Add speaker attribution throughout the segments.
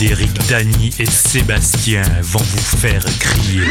Speaker 1: Eric, Dany et Sébastien vont vous faire crier.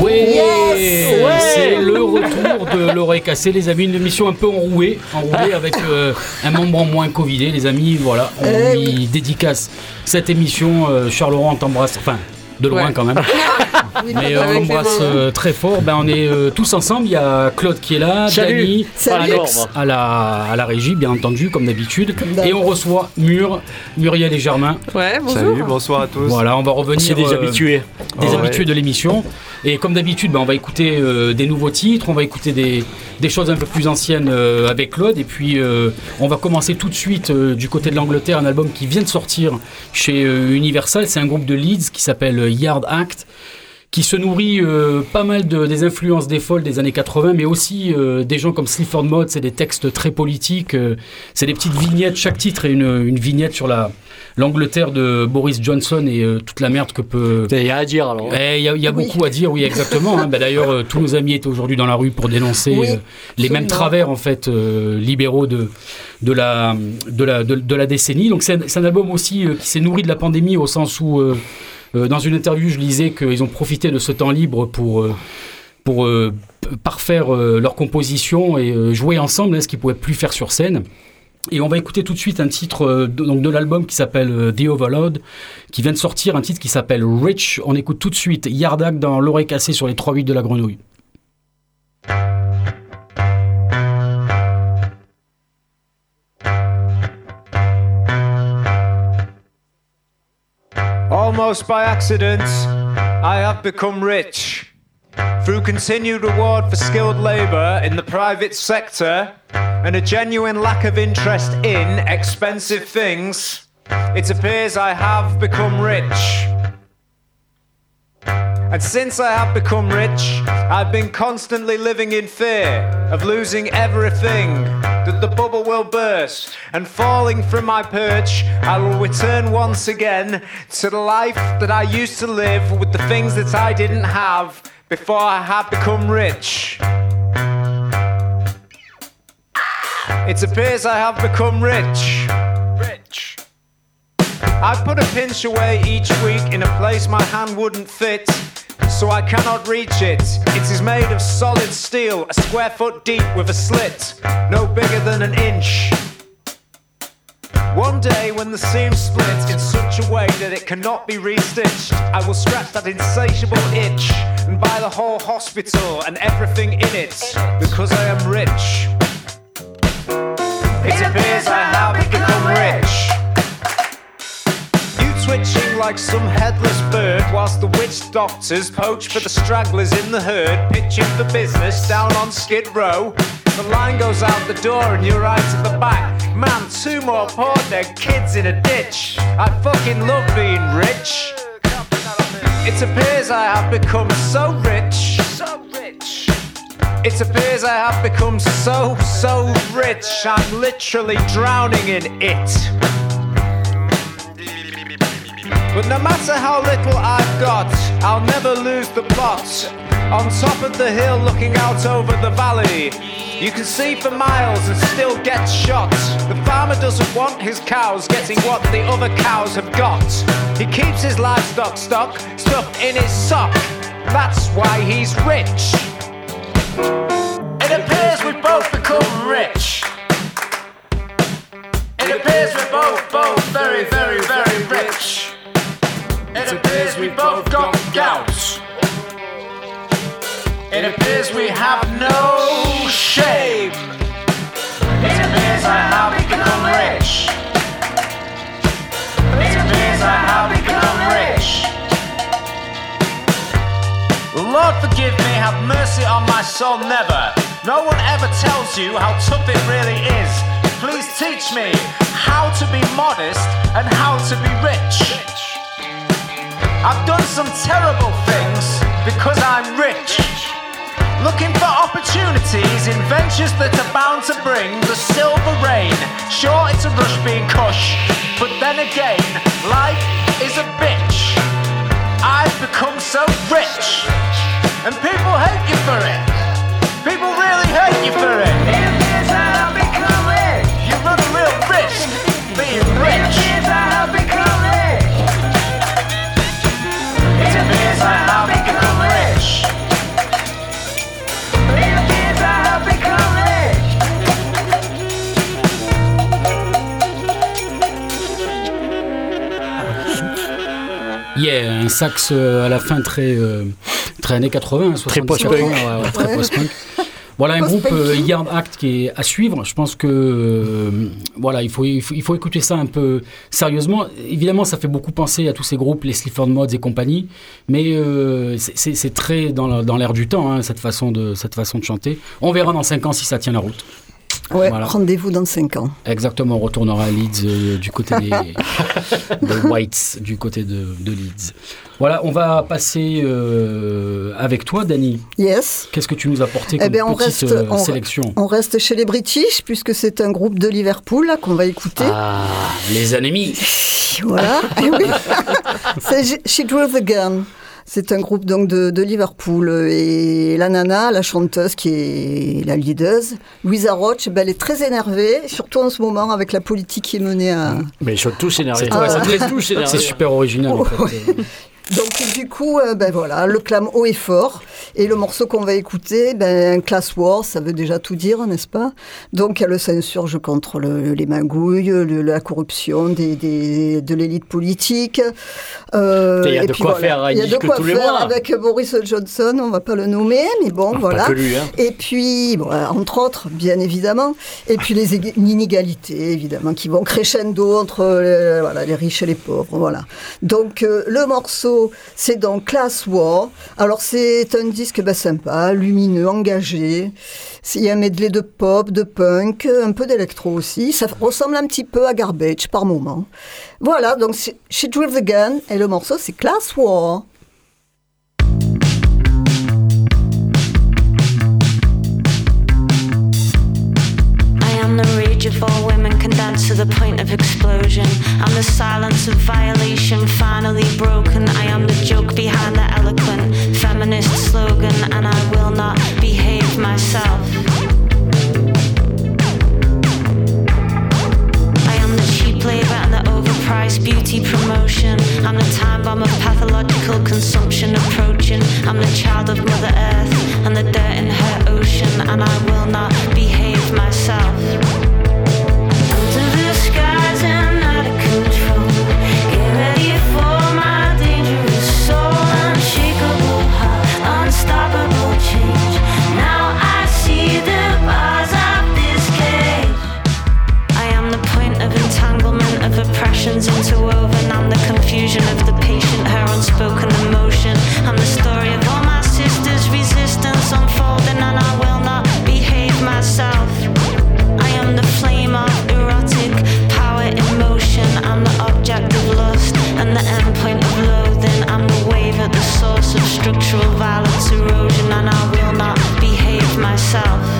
Speaker 2: Ouais. c'est le retour de l'oreille cassée, les amis. Une émission un peu enrouée, enrouée avec euh, un membre en moins Covidé, les amis. Voilà, on
Speaker 3: Eh
Speaker 2: lui dédicace cette émission. Euh, Charles Laurent t'embrasse, enfin, de loin
Speaker 3: Ouais.
Speaker 2: quand même. Mais euh, on
Speaker 3: les mains.
Speaker 2: euh, très fort. Ben, on est euh, tous ensemble. Il y a Claude qui est là,
Speaker 4: Salut.
Speaker 2: Dany,
Speaker 3: Salut.
Speaker 2: Alex à la, à la régie, bien entendu, comme d'habitude.
Speaker 3: d'hab.
Speaker 2: Et on reçoit Mur, Muriel et Germain.
Speaker 3: Ouais, bonjour.
Speaker 5: Salut, bonsoir à tous.
Speaker 2: Voilà, on va revenir.
Speaker 4: C'est des
Speaker 2: euh,
Speaker 4: habitués.
Speaker 2: des
Speaker 5: ouais.
Speaker 2: habitués de l'émission. Et comme d'habitude, ben, on va écouter euh, des nouveaux titres, on va écouter des, des choses un peu plus anciennes euh, avec Claude. Et puis, euh, on va commencer tout de suite euh, du côté de l'Angleterre, un album qui vient de sortir chez euh, Universal. C'est un groupe de Leeds qui s'appelle euh, Yard Act qui se nourrit euh, pas mal de, des influences des folles des années 80, mais aussi euh, des gens comme Sleaford Mods, c'est des textes très politiques, euh, c'est des petites vignettes, chaque titre est une, une vignette sur la l'Angleterre de Boris Johnson et euh, toute la merde que peut
Speaker 4: Il y a à dire alors.
Speaker 2: eh, Il y a, y a
Speaker 3: Oui.
Speaker 2: beaucoup à dire, oui, exactement. hein. Bah, D'ailleurs, euh, tous nos amis étaient aujourd'hui dans la rue pour dénoncer
Speaker 3: Oui,
Speaker 2: euh, les mêmes travers en fait euh, libéraux de de la de la de, de la décennie. Donc c'est un, c'est un album aussi euh, qui s'est nourri de la pandémie au sens où dans une interview je lisais qu'ils ont profité de ce temps libre pour euh, pour euh, parfaire euh, leur composition et euh, jouer ensemble, hein, ce qu'ils pouvaient plus faire sur scène. Et on va écouter tout de suite un titre euh, de, donc de l'album qui s'appelle euh, The Overload, qui vient de sortir, un titre qui s'appelle Rich. On écoute tout de suite Yardak dans l'oreille cassée sur les 3-8 de la grenouille.
Speaker 5: Almost by accident, I have become rich. Through continued reward for skilled labour in the private sector and a genuine lack of interest in expensive things, it appears I have become rich. And since I have become rich, I've been constantly living in fear of losing everything, that the bubble will burst, and falling from my perch, I will return once again to the life that I used to live with the things that I didn't have before I had become rich. It appears I have become rich. Rich. I put a pinch away each week in a place my hand wouldn't fit, so I cannot reach it. It is made of solid steel, a square foot deep with a slit, no bigger than an inch. One day, when the seam splits in such a way that it cannot be restitched, I will scratch that insatiable itch and buy the whole hospital and everything in it because I am rich. It appears I have become rich. You twitching like some headless bird, whilst the witch doctors poach for the stragglers in the herd, pitching for business down on Skid Row. The line goes out the door and you're right at the back. Man, two more poor dead kids in a ditch. I fucking love being rich. It appears I have become so rich. So rich. It appears I have become so, so rich. I'm literally drowning in it. But no matter how little I've got, I'll never lose the plot. On top of the hill, looking out over the valley, you can see for miles and still get shot. The farmer doesn't want his cows getting what the other cows have got. He keeps his livestock stock stuffed in his sock. That's why he's rich. It appears we've both become rich. It appears we're both, both very, very, very rich. It appears we both got gout. It appears we have no shame. It appears I have become rich. It appears I have become rich. Lord forgive me, have mercy on my soul, never. No one ever tells you how tough it really is. Please teach me how to be modest and how to be rich. I've done some terrible things because I'm rich. Looking for opportunities in ventures that are bound to bring the silver rain. Sure, it's a rush being cush, but then again, life is a bitch. I've become so rich, and people hate you for it. People really hate you for it.
Speaker 2: Sax euh, à la fin très, euh, très années 80, 70,
Speaker 3: Très post-punk.
Speaker 2: 80, ouais, ouais, très post-punk. Voilà un groupe euh, Yard Act qui est à suivre. Je pense que euh, voilà, il faut, il faut il faut écouter ça un peu sérieusement. Évidemment, ça fait beaucoup penser à tous ces groupes, les Sleaford Mods et compagnie, mais euh, c'est- très dans la- dans l'air du temps hein, cette façon de cette façon de chanter. On verra dans 5 ans si ça tient la route.
Speaker 4: Ouais,
Speaker 2: Voilà.
Speaker 4: rendez-vous dans 5 ans.
Speaker 2: Exactement, on retournera à Leeds euh, du côté des, des Whites, du côté de, de Leeds. Voilà, on va passer euh, avec toi, Dani.
Speaker 4: Yes.
Speaker 2: Qu'est-ce que tu nous as apporté
Speaker 4: Eh
Speaker 2: comme
Speaker 4: bien, on
Speaker 2: petite
Speaker 4: reste-
Speaker 2: euh,
Speaker 4: on-
Speaker 2: sélection?
Speaker 4: On reste chez les British, puisque c'est un groupe de Liverpool là, qu'on va écouter.
Speaker 2: Ah, les ennemis
Speaker 4: Voilà. Eh oui. C'est She Drew the Gun. C'est un groupe donc de, de Liverpool et la nana, la chanteuse qui est la leader, Louisa Roach, ben, elle est très énervée, surtout en ce moment avec la politique qui est menée à.
Speaker 3: Mais ils sont tous énervés.
Speaker 2: C'est- ouais,
Speaker 3: Ils
Speaker 2: c'est- super original en fait.
Speaker 4: Donc du coup, euh, ben voilà, le clame haut et fort. Et le morceau qu'on va écouter, ben Class War, ça veut déjà tout dire, n'est-ce pas? Donc elle s'insurge contre le- les magouilles, le- la corruption des, des- de l'élite politique. Euh,
Speaker 3: Il y a
Speaker 4: et
Speaker 3: de quoi
Speaker 4: voilà.
Speaker 3: faire
Speaker 4: Il y a de quoi
Speaker 3: les
Speaker 4: avec Boris Johnson, on va pas le nommer, mais bon,
Speaker 3: Ah,
Speaker 4: voilà.
Speaker 3: Pas que lui, hein.
Speaker 4: Et puis, bon, euh, entre autres, bien évidemment, et puis les ég- inégalités, évidemment, qui vont crescendo entre euh, voilà, les riches et les pauvres. Voilà. Donc, euh, le morceau, c'est dans Class War. Alors, c'est un disque ben, sympa, lumineux, engagé. Il y a un medley de pop, de punk, un peu d'électro aussi. Ça ressemble un petit peu à Garbage par moment. Voilà, donc She Drew the Gun, et le morceau, c'est Class War.
Speaker 6: Of all women condensed to the point of explosion. I'm the silence of violation finally broken. I am the joke behind the eloquent feminist slogan, and I will not behave myself. I am the cheap labor and the overpriced beauty promotion. I'm the time bomb of pathological consumption approaching. I'm the child of Mother Earth and the dirt in her ocean, and I will not behave myself. I'm the confusion of the patient, her unspoken emotion. I'm the story of all my sisters' resistance unfolding, and I will not behave myself. I am the flame of erotic power in motion. I'm the object of lust and the endpoint of loathing. I'm the wave at the source of structural violence erosion, and I will not behave myself.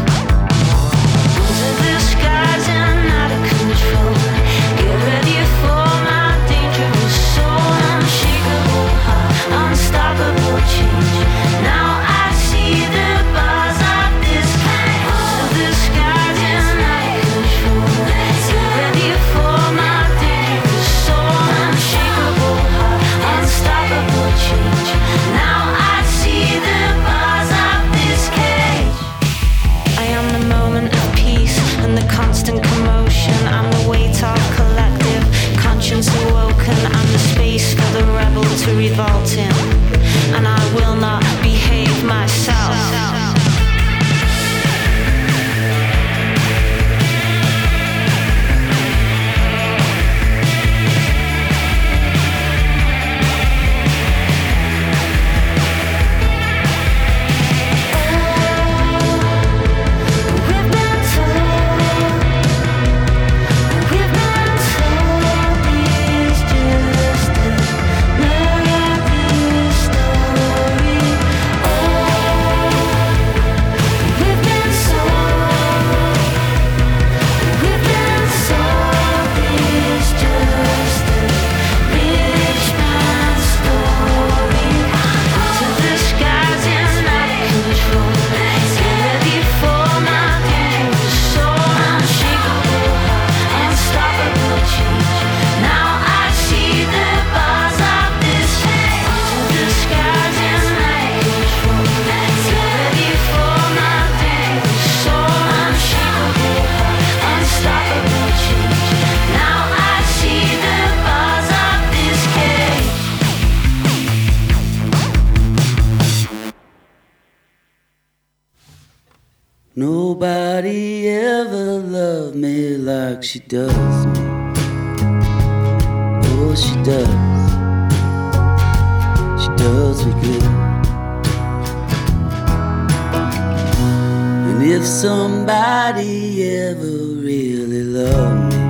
Speaker 3: Somebody ever really loved me.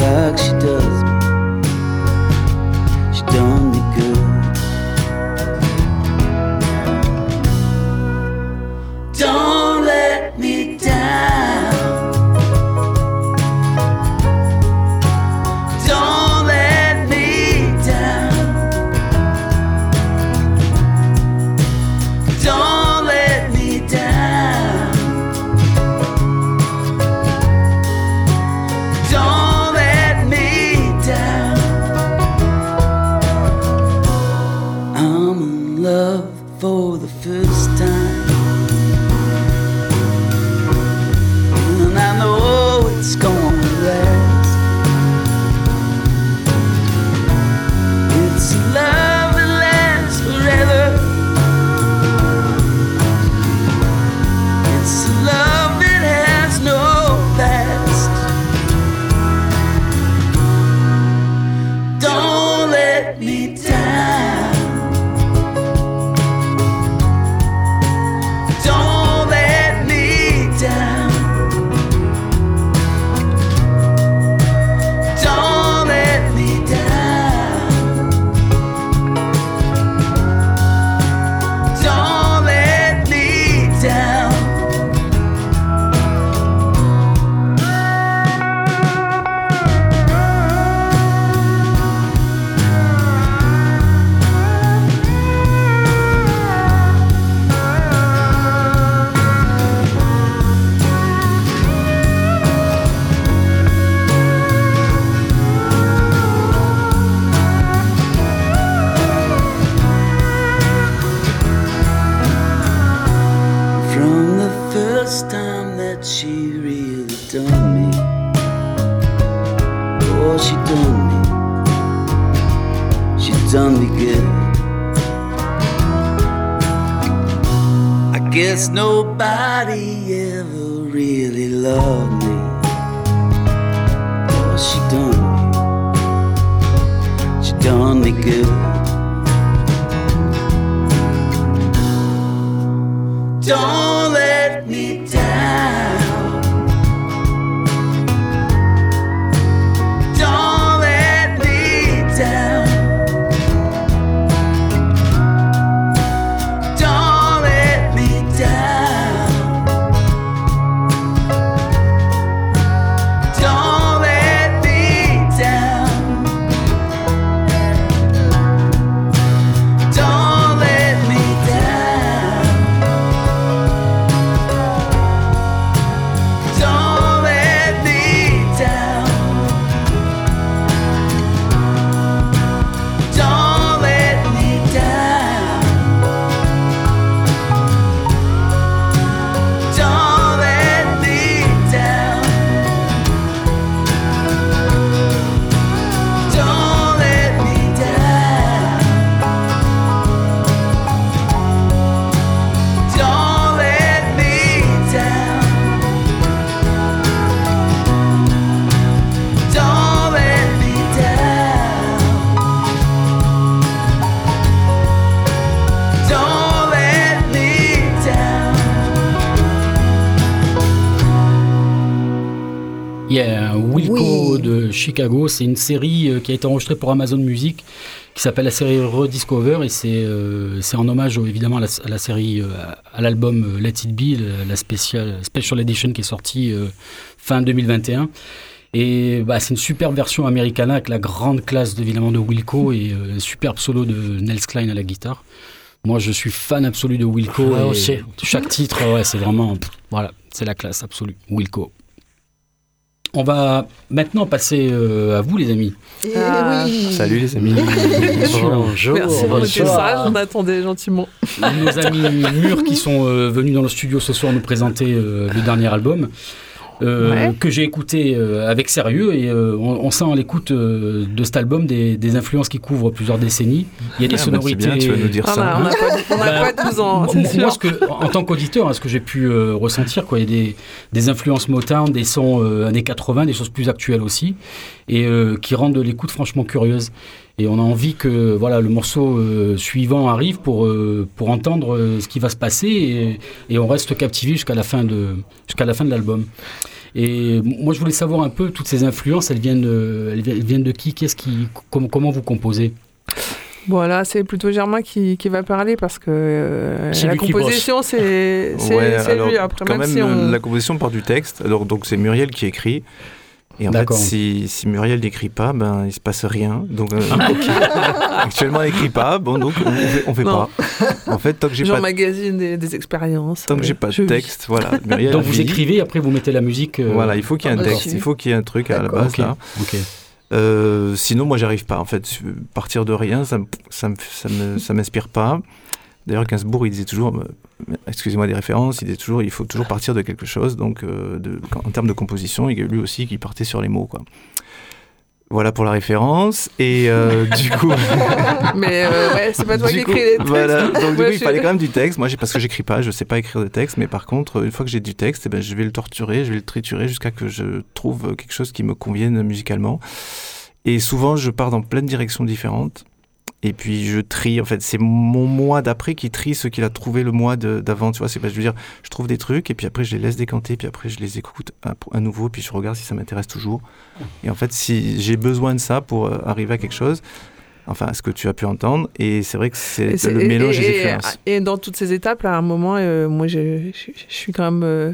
Speaker 3: Like nobody
Speaker 2: Chicago, c'est une série euh, qui a été enregistrée pour Amazon Music, qui s'appelle la série Rediscover, et c'est euh, en hommage évidemment à la, à la série, euh, à l'album euh, Let It Be, la, spécial, special edition qui est sortie euh, fin 2021. Et bah, c'est une superbe version americana avec la grande classe évidemment de Wilco et un superbe solo de Nels Klein à la guitare. Moi, je suis fan absolu de Wilco.
Speaker 7: Ouais,
Speaker 2: et. Chaque titre, ouais, c'est vraiment, voilà, c'est la classe absolue. Wilco. On va maintenant passer euh, à vous, les amis.
Speaker 8: Ah.
Speaker 4: oui.
Speaker 8: Salut les amis.
Speaker 7: Bonjour,
Speaker 8: Merci
Speaker 7: bonjour.
Speaker 8: pour le message, on attendait gentiment.
Speaker 2: Nos amis mûrs qui sont euh, venus dans le studio ce soir nous présenter euh, le dernier album. Euh,
Speaker 8: Ouais.
Speaker 2: que j'ai écouté euh, avec sérieux et euh, on, on sent à l'écoute euh, de cet album des, des influences qui couvrent plusieurs décennies. Il y a des
Speaker 7: Ah, bah,
Speaker 2: sonorités.
Speaker 7: bien, tu vas nous dire
Speaker 8: On
Speaker 7: ça.
Speaker 8: a, on a pas, on a
Speaker 2: Bah,
Speaker 8: pas 12 ans,
Speaker 2: Moi,
Speaker 8: c'est
Speaker 2: moi,
Speaker 8: sûr.
Speaker 2: ce que, en tant qu'auditeur, hein, ce que j'ai pu euh, ressentir, quoi, il y a des, des influences Motown, des sons euh, années 80, des choses plus actuelles aussi, et euh, qui rendent l'écoute franchement curieuse. Et on a envie que voilà le morceau euh, suivant arrive pour euh, pour entendre euh, ce qui va se passer et, et on reste captivé jusqu'à la fin de jusqu'à la fin de l'album. Et moi, je voulais savoir un peu toutes ces influences, elles viennent de, elles viennent- de qui? Qu'est-ce qui comment, comment vous composez?
Speaker 8: Voilà, c'est plutôt Germain qui, qui va parler parce que euh, la composition, c'est c'est-
Speaker 7: Ouais,
Speaker 8: lui. Après,
Speaker 7: quand
Speaker 8: même,
Speaker 7: même,
Speaker 8: si on...
Speaker 7: la composition part du texte. Alors, donc, c'est Muriel qui écrit. Et en fait, si, si Muriel n'écrit pas, ben, il se passe rien. Donc, euh,
Speaker 8: Ah,
Speaker 7: actuellement, elle n'écrit pas. Bon, donc, on fait, on fait pas. En fait, tant que j'ai pas,
Speaker 8: J'emmagasine des, des expériences.
Speaker 7: tant que j'ai pas
Speaker 8: je
Speaker 7: de
Speaker 8: vis.
Speaker 7: texte, voilà. Muriel
Speaker 2: Donc vous écrivez, après vous mettez la musique. euh,
Speaker 7: Voilà, il faut qu'il y ait un
Speaker 4: par-dessus.
Speaker 7: texte, il faut qu'il y ait un truc à la base, là.
Speaker 2: Ok.
Speaker 7: Euh, sinon, moi, j'arrive pas. En fait, partir de rien, ça me, ça me, ça me- ça m'inspire pas. D'ailleurs, Gainsbourg, il disait toujours, euh, excusez-moi des références, il disait toujours, il faut toujours partir de quelque chose. Donc, euh, de- en termes de composition, il y a lui aussi qui partait sur les mots, quoi. Voilà pour la référence. Et euh, du coup,
Speaker 8: Mais euh, ouais, c'est pas toi qui écris les textes.
Speaker 7: voilà. Donc, du coup, il fallait quand même du texte. Moi, j'ai- parce que j'écris pas, je sais pas écrire de texte. Mais par contre, une fois que j'ai du texte, eh ben, je vais le torturer, je vais le triturer jusqu'à que je trouve quelque chose qui me convienne musicalement. Et souvent, je pars dans plein de directions différentes. Et puis, je trie. En fait, c'est mon mois d'après qui trie ce qu'il a trouvé le mois d'avant. Tu vois, c'est pas, je veux dire, je trouve des trucs et puis après, je les laisse décanter. Puis après, je les écoute à, à nouveau. Puis je regarde si ça m'intéresse toujours. Et en fait, si j'ai besoin de ça pour euh, arriver à quelque chose, enfin, ce que tu as pu entendre. Et c'est vrai que c'est le mélange
Speaker 8: et-
Speaker 7: des
Speaker 8: et-
Speaker 7: influences.
Speaker 8: Et dans toutes ces étapes, à un moment, euh, moi, je, je, je suis quand même euh,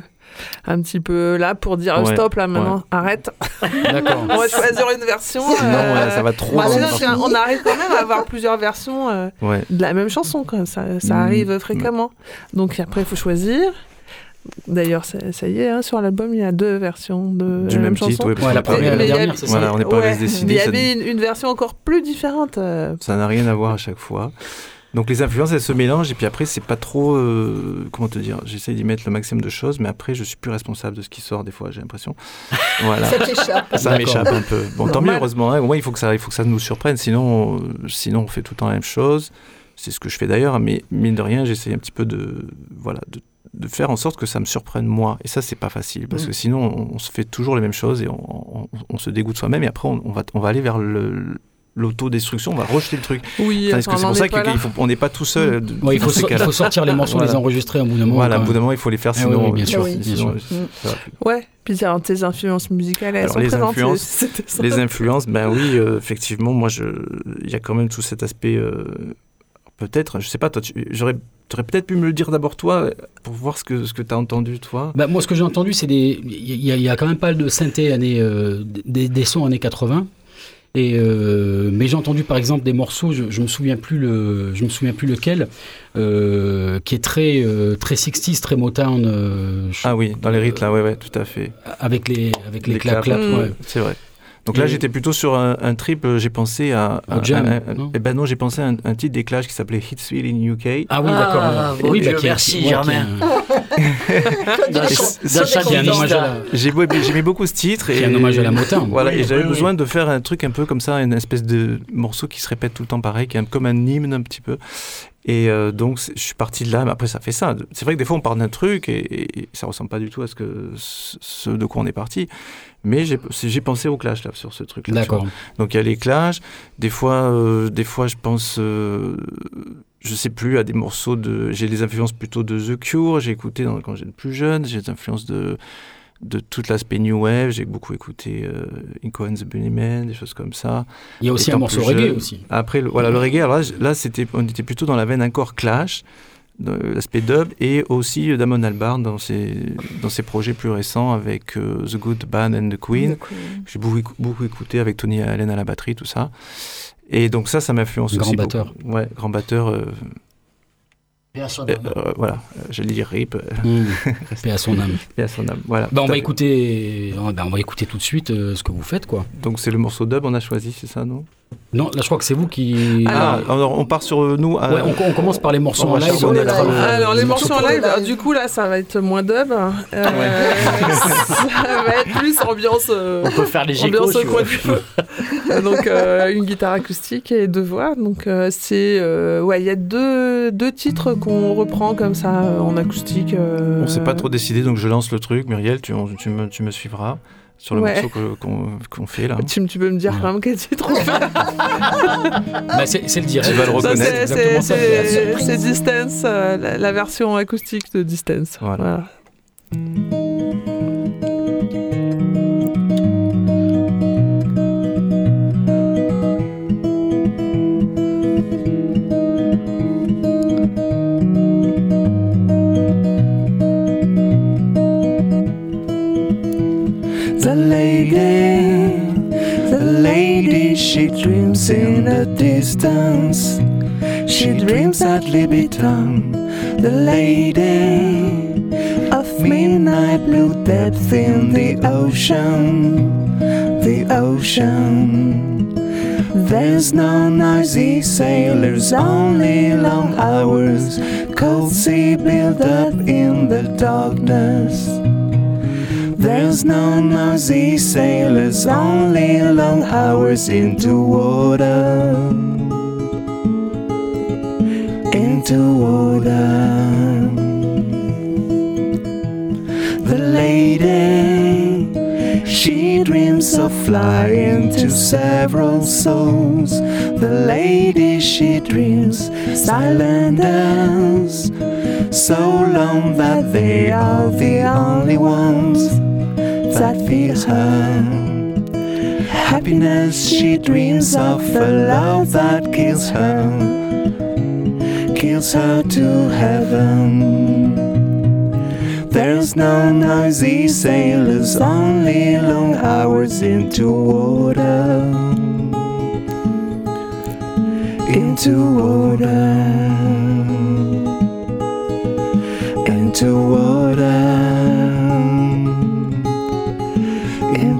Speaker 8: un petit peu là pour dire
Speaker 7: Ouais,
Speaker 8: stop, là maintenant, arrête. On va choisir une version.
Speaker 7: Sinon,
Speaker 8: euh,
Speaker 7: ouais, ça va trop
Speaker 8: bah, on arrive quand même à avoir plusieurs versions euh,
Speaker 7: Ouais.
Speaker 8: de la même chanson. Ça, ça
Speaker 7: Mm.
Speaker 8: arrive fréquemment. Donc après, il faut choisir. D'ailleurs, ça, ça y est, hein, sur l'album, il y a deux versions de
Speaker 7: Du
Speaker 8: la
Speaker 7: même
Speaker 8: même chanson.
Speaker 7: ouais,
Speaker 2: Ouais, la première et la dernière, c'est ça
Speaker 7: Voilà, on n'est pas
Speaker 8: Ouais,
Speaker 7: resté
Speaker 8: il y
Speaker 7: ça-
Speaker 8: avait une, une version encore plus différente. euh,
Speaker 7: Ça n'a rien à voir à chaque fois. Donc les influences, elles se mélangent et puis après, c'est pas trop. euh, comment te dire J'essaie d'y mettre le maximum de choses, mais après, je suis plus responsable de ce qui sort des fois, j'ai l'impression. Voilà.
Speaker 4: Ça t'échappe.
Speaker 7: Ça m'échappe un peu. Bon, tant mieux, heureusement. hein. Au moins, il faut que ça, il faut que ça nous surprenne. Sinon, sinon, on fait tout le temps la même chose. C'est ce que je fais d'ailleurs, mais mine de rien, j'essaie un petit peu de, voilà, de, de faire en sorte que ça me surprenne moi. Et ça, c'est pas facile parce
Speaker 8: Mm.
Speaker 7: que sinon, on, on se fait toujours les mêmes choses et on, on- on se dégoûte soi-même. Et après, on, on va, on va aller vers le l'autodestruction, on va rejeter le truc.
Speaker 8: Oui,
Speaker 7: que
Speaker 8: enfin,
Speaker 7: c'est pour ça
Speaker 8: est pas
Speaker 7: qu'il
Speaker 8: là.
Speaker 7: faut, on n'est pas tout seul. euh, de-
Speaker 2: Ouais, il, faut
Speaker 7: ces
Speaker 2: so- il
Speaker 7: cas-là.
Speaker 2: faut sortir les morceaux,
Speaker 7: Voilà.
Speaker 2: les enregistrer à un bout d'un moment.
Speaker 7: Voilà, au bout d'un moment, il faut les faire,
Speaker 2: Eh oui,
Speaker 7: sinon,
Speaker 2: oui, bien sûr,
Speaker 4: oui.
Speaker 2: bien
Speaker 7: sinon,
Speaker 2: sûr.
Speaker 8: Ouais, puis alors, tes influences musicales, elles
Speaker 7: Alors,
Speaker 8: sont
Speaker 7: les
Speaker 8: présentes.
Speaker 7: influences. Les influences, ben oui, euh, effectivement, moi, je, il y a quand même tout cet aspect. euh, peut-être, je sais pas, toi, tu j'aurais, aurais peut-être pu me le dire d'abord toi, pour voir ce que ce que t'as entendu toi.
Speaker 2: Bah, moi, ce que j'ai entendu, c'est des. Il y, a- il y a quand même pas mal de synthé années, euh, des, des sons années 80. Et euh, mais j'ai entendu par exemple des morceaux, je, je me souviens plus le, je me souviens plus lequel, euh, qui est très euh, très 60s, très Motown, euh, je-
Speaker 7: Ah oui, dans les rythmes là, ouais, ouais, tout à fait.
Speaker 2: avec les avec les,
Speaker 7: Les
Speaker 2: clap clap.
Speaker 7: claps,
Speaker 8: Mm.
Speaker 2: ouais.
Speaker 7: C'est vrai. Donc là,
Speaker 2: Et-
Speaker 7: j'étais plutôt sur un, un trip. euh, J'ai pensé à,
Speaker 2: Au
Speaker 7: à-
Speaker 2: jam,
Speaker 7: à- à-
Speaker 2: non
Speaker 7: eh ben non, j'ai pensé à un, un titre des Clash qui s'appelait Hitsville in UK.
Speaker 2: Ah oui,
Speaker 9: Ah,
Speaker 2: d'accord.
Speaker 9: bon
Speaker 2: oui, est-
Speaker 9: merci, Germain.
Speaker 7: j'aimais beaucoup ce titre et
Speaker 2: un hommage à la Motown.
Speaker 7: Voilà,
Speaker 9: Oui,
Speaker 7: et j'avais
Speaker 9: oui,
Speaker 7: besoin de faire un truc un peu comme ça, une espèce de morceau qui se répète tout le temps pareil, qui est un- comme un hymne un petit peu. Et euh, donc, je suis parti de là, mais après, ça fait ça. C'est vrai que des fois, on part d'un truc et, et ça ressemble pas du tout à ce, que, ce ce de quoi on est parti. Mais j'ai pensé au clash, là, sur ce truc-là.
Speaker 2: D'accord.
Speaker 7: Donc, il y a les clashs. Des fois, euh, des fois je pense, euh, je sais plus, à des morceaux de. J'ai des influences plutôt de The Cure, j'ai écouté dans- quand j'étais plus jeune, j'ai des influences de de tout l'aspect new wave, j'ai beaucoup écouté euh, Inco and the Bunnymen, des choses comme ça.
Speaker 2: Il y a aussi un morceau reggae
Speaker 7: jeune.
Speaker 2: aussi.
Speaker 7: Après, le- voilà, le reggae, alors là, j- là c'était, on était plutôt dans la veine encore clash, l'aspect dub, et aussi euh, Damon Albarn dans ses, dans ses projets plus récents avec euh, The Good, Bad and the Queen. J'ai beaucoup, beaucoup écouté avec Tony Allen à la batterie, tout ça. Et donc ça, ça m'influence
Speaker 2: Grand
Speaker 7: aussi.
Speaker 2: batteur.
Speaker 7: beaucoup. Ouais, grand batteur. euh,
Speaker 9: Bien sûr.
Speaker 7: euh, euh, voilà, euh, j'allais dire RIP, euh,
Speaker 2: Mmh. Paix à son âme.
Speaker 7: et à son âme. Voilà.
Speaker 2: Bah, on va
Speaker 7: à
Speaker 2: écouter, on va- on va écouter tout de suite euh, ce que vous faites, quoi.
Speaker 7: Donc c'est le morceau dub, on a choisi, c'est ça, non?
Speaker 2: Non, là je crois que c'est vous qui.
Speaker 7: Ah, alors on part sur euh, nous. à-
Speaker 2: Ouais, on, on commence par les morceaux
Speaker 7: On
Speaker 2: en live.
Speaker 8: Alors les morceaux en live, du coup là ça va être moins dub, euh, ça va être plus ambiance, euh,
Speaker 9: On peut faire les
Speaker 8: ambiance au coin du feu. donc euh, une guitare acoustique et deux voix. Donc euh, c'est euh, ouais il y a deux, deux titres qu'on reprend comme ça euh, en acoustique. euh,
Speaker 7: On s'est pas trop décidé, donc je lance le truc. Muriel, tu, on- tu, me, tu me suivras sur le
Speaker 8: Ouais.
Speaker 7: morceau qu'on qu'on fait là.
Speaker 8: Tu, tu peux me dire quand même quel titre on fait
Speaker 2: Bah, c'est c'est le direct.
Speaker 7: Tu vas le reconnaître.
Speaker 8: c'est- Distance, euh, la, la version acoustique de Distance.
Speaker 7: Voilà.
Speaker 10: She dreams in the distance. She dreams at Libitum. The lady of midnight blue depth in the ocean, the ocean. There's no noisy sailors, only long hours, cold sea built up in the darkness. There's no noisy sailors, only long hours into water. Into water. The lady, she dreams of flying to several souls. The lady, she dreams silent as so long that they are the only ones that feel her. Happiness, she dreams of a love that kills her, kills her to heaven. There's no noisy sailors, only long hours into water. Into water. Into water.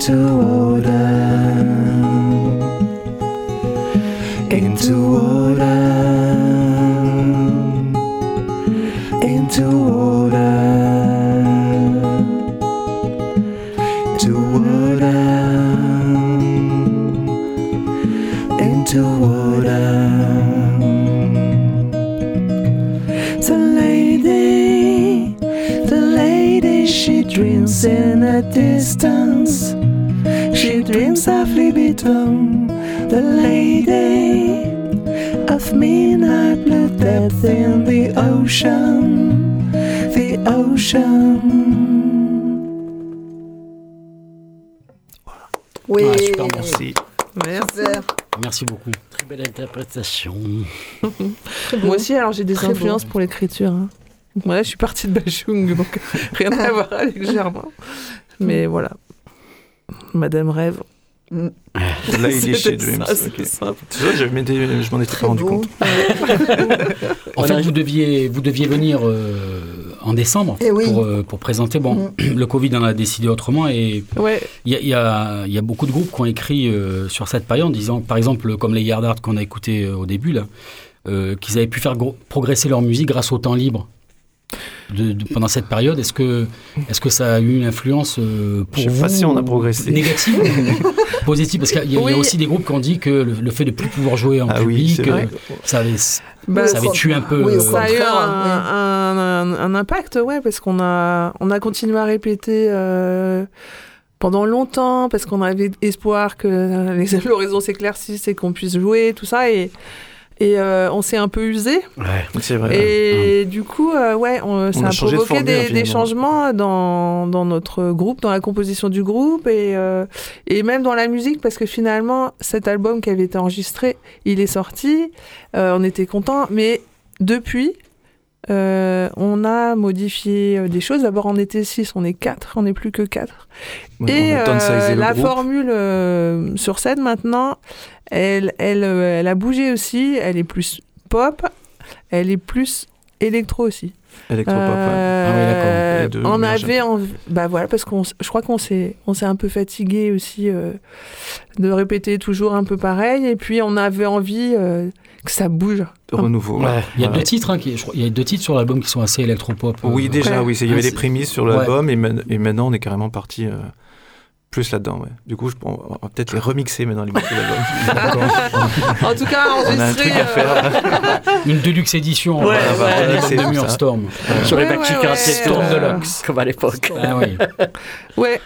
Speaker 10: Into water. Dreams of Libitum, the lady of midnight blue depth in the ocean, the ocean.
Speaker 4: Oui,
Speaker 2: Ah, super,
Speaker 7: Merci.
Speaker 8: Merci.
Speaker 2: Merci beaucoup.
Speaker 9: Très belle interprétation.
Speaker 8: Moi aussi, alors j'ai des
Speaker 4: Très
Speaker 8: influences
Speaker 4: beau.
Speaker 8: pour l'écriture. Hein. Ouais, je suis partie de Bachung, donc rien à voir avec Germain. Mais voilà. Madame Rêve.
Speaker 7: Lady
Speaker 8: C'était
Speaker 7: She Dreams.
Speaker 8: ça, c'était
Speaker 7: ok.
Speaker 8: simple.
Speaker 7: Tu vois, je m'en étais pas
Speaker 4: Très
Speaker 7: rendu
Speaker 4: beau.
Speaker 7: compte.
Speaker 2: En fait, vous deviez, vous deviez venir euh, en décembre
Speaker 4: Eh oui.
Speaker 2: pour, euh, pour présenter. Bon, le Covid en a décidé autrement et
Speaker 8: Ouais,
Speaker 2: il y a, y y beaucoup de groupes qui ont écrit euh, sur cette période, disant, par exemple, comme les Yard Art qu'on a écouté euh, au début, là, euh, qu'ils avaient pu faire progresser leur musique grâce au temps libre. De, de- pendant cette période, est-ce que, est que ça a eu une influence euh, pour
Speaker 7: Je sais
Speaker 2: vous
Speaker 7: pas si on a progressé.
Speaker 2: Négative ou positive Parce qu'il y, a- y aussi des groupes qui ont dit que le, le fait de plus pouvoir jouer en
Speaker 7: Ah
Speaker 2: public, euh, ça avait,
Speaker 8: bah,
Speaker 2: ça avait tué un peu.
Speaker 4: Oui,
Speaker 8: ça a eu un, un- un- un impact, ouais, parce qu'on a, on a continué à répéter euh, pendant longtemps, parce qu'on avait espoir que les l'horizon s'éclaircisse et qu'on puisse jouer, tout ça, et, et euh, on s'est un peu usé.
Speaker 7: C'est vrai.
Speaker 8: Et du coup, euh, ouais, on- ça
Speaker 7: a
Speaker 8: a,
Speaker 7: de
Speaker 8: provoqué
Speaker 7: formule,
Speaker 8: des, des
Speaker 7: finalement.
Speaker 8: changements dans, dans notre groupe, dans la composition du groupe et, euh, et même dans la musique, parce que finalement, cet album qui avait été enregistré, il est sorti, euh, on était contents, mais depuis, euh, on a modifié euh, des choses. D'abord, on était six, on est quatre, on n'est plus que quatre.
Speaker 7: Ouais,
Speaker 8: Et euh, la
Speaker 7: groupe.
Speaker 8: formule euh, sur scène maintenant, elle, elle, elle a bougé aussi. Elle est plus pop, elle est plus électro aussi.
Speaker 7: Electropop, ouais.
Speaker 8: Euh,
Speaker 2: Ah oui,
Speaker 8: on avait envie, bah voilà, parce qu'on, je crois qu'on s'est, on s'est un peu fatigué aussi euh, de répéter toujours un peu pareil, et puis on avait envie euh, que ça bouge.
Speaker 7: De renouveau. ouais.
Speaker 2: Ouais. Il y a
Speaker 7: Voilà.
Speaker 2: deux titres, hein, qui, je crois- il y a deux titres sur l'album qui sont assez électropop. euh,
Speaker 7: Oui, déjà,
Speaker 8: Ouais.
Speaker 7: oui. c'est- Il y avait des prémices sur
Speaker 2: Ouais.
Speaker 7: l'album et, man- et maintenant on est carrément parti euh, plus là-dedans. Ouais. Du coup, je, on va peut-être les remixer maintenant les morceaux d'album.
Speaker 8: En tout cas,
Speaker 7: on a un truc à
Speaker 8: euh,
Speaker 7: faire.
Speaker 2: Une deluxe édition.
Speaker 9: Ouais, ouais,
Speaker 2: un
Speaker 7: ouais,
Speaker 2: album
Speaker 7: c'est
Speaker 2: de
Speaker 7: ça.
Speaker 2: Storm.
Speaker 9: Sur les
Speaker 8: ouais.
Speaker 2: Storm
Speaker 9: euh,
Speaker 2: Deluxe.
Speaker 9: comme à l'époque.
Speaker 2: Ah oui.
Speaker 8: Ouais.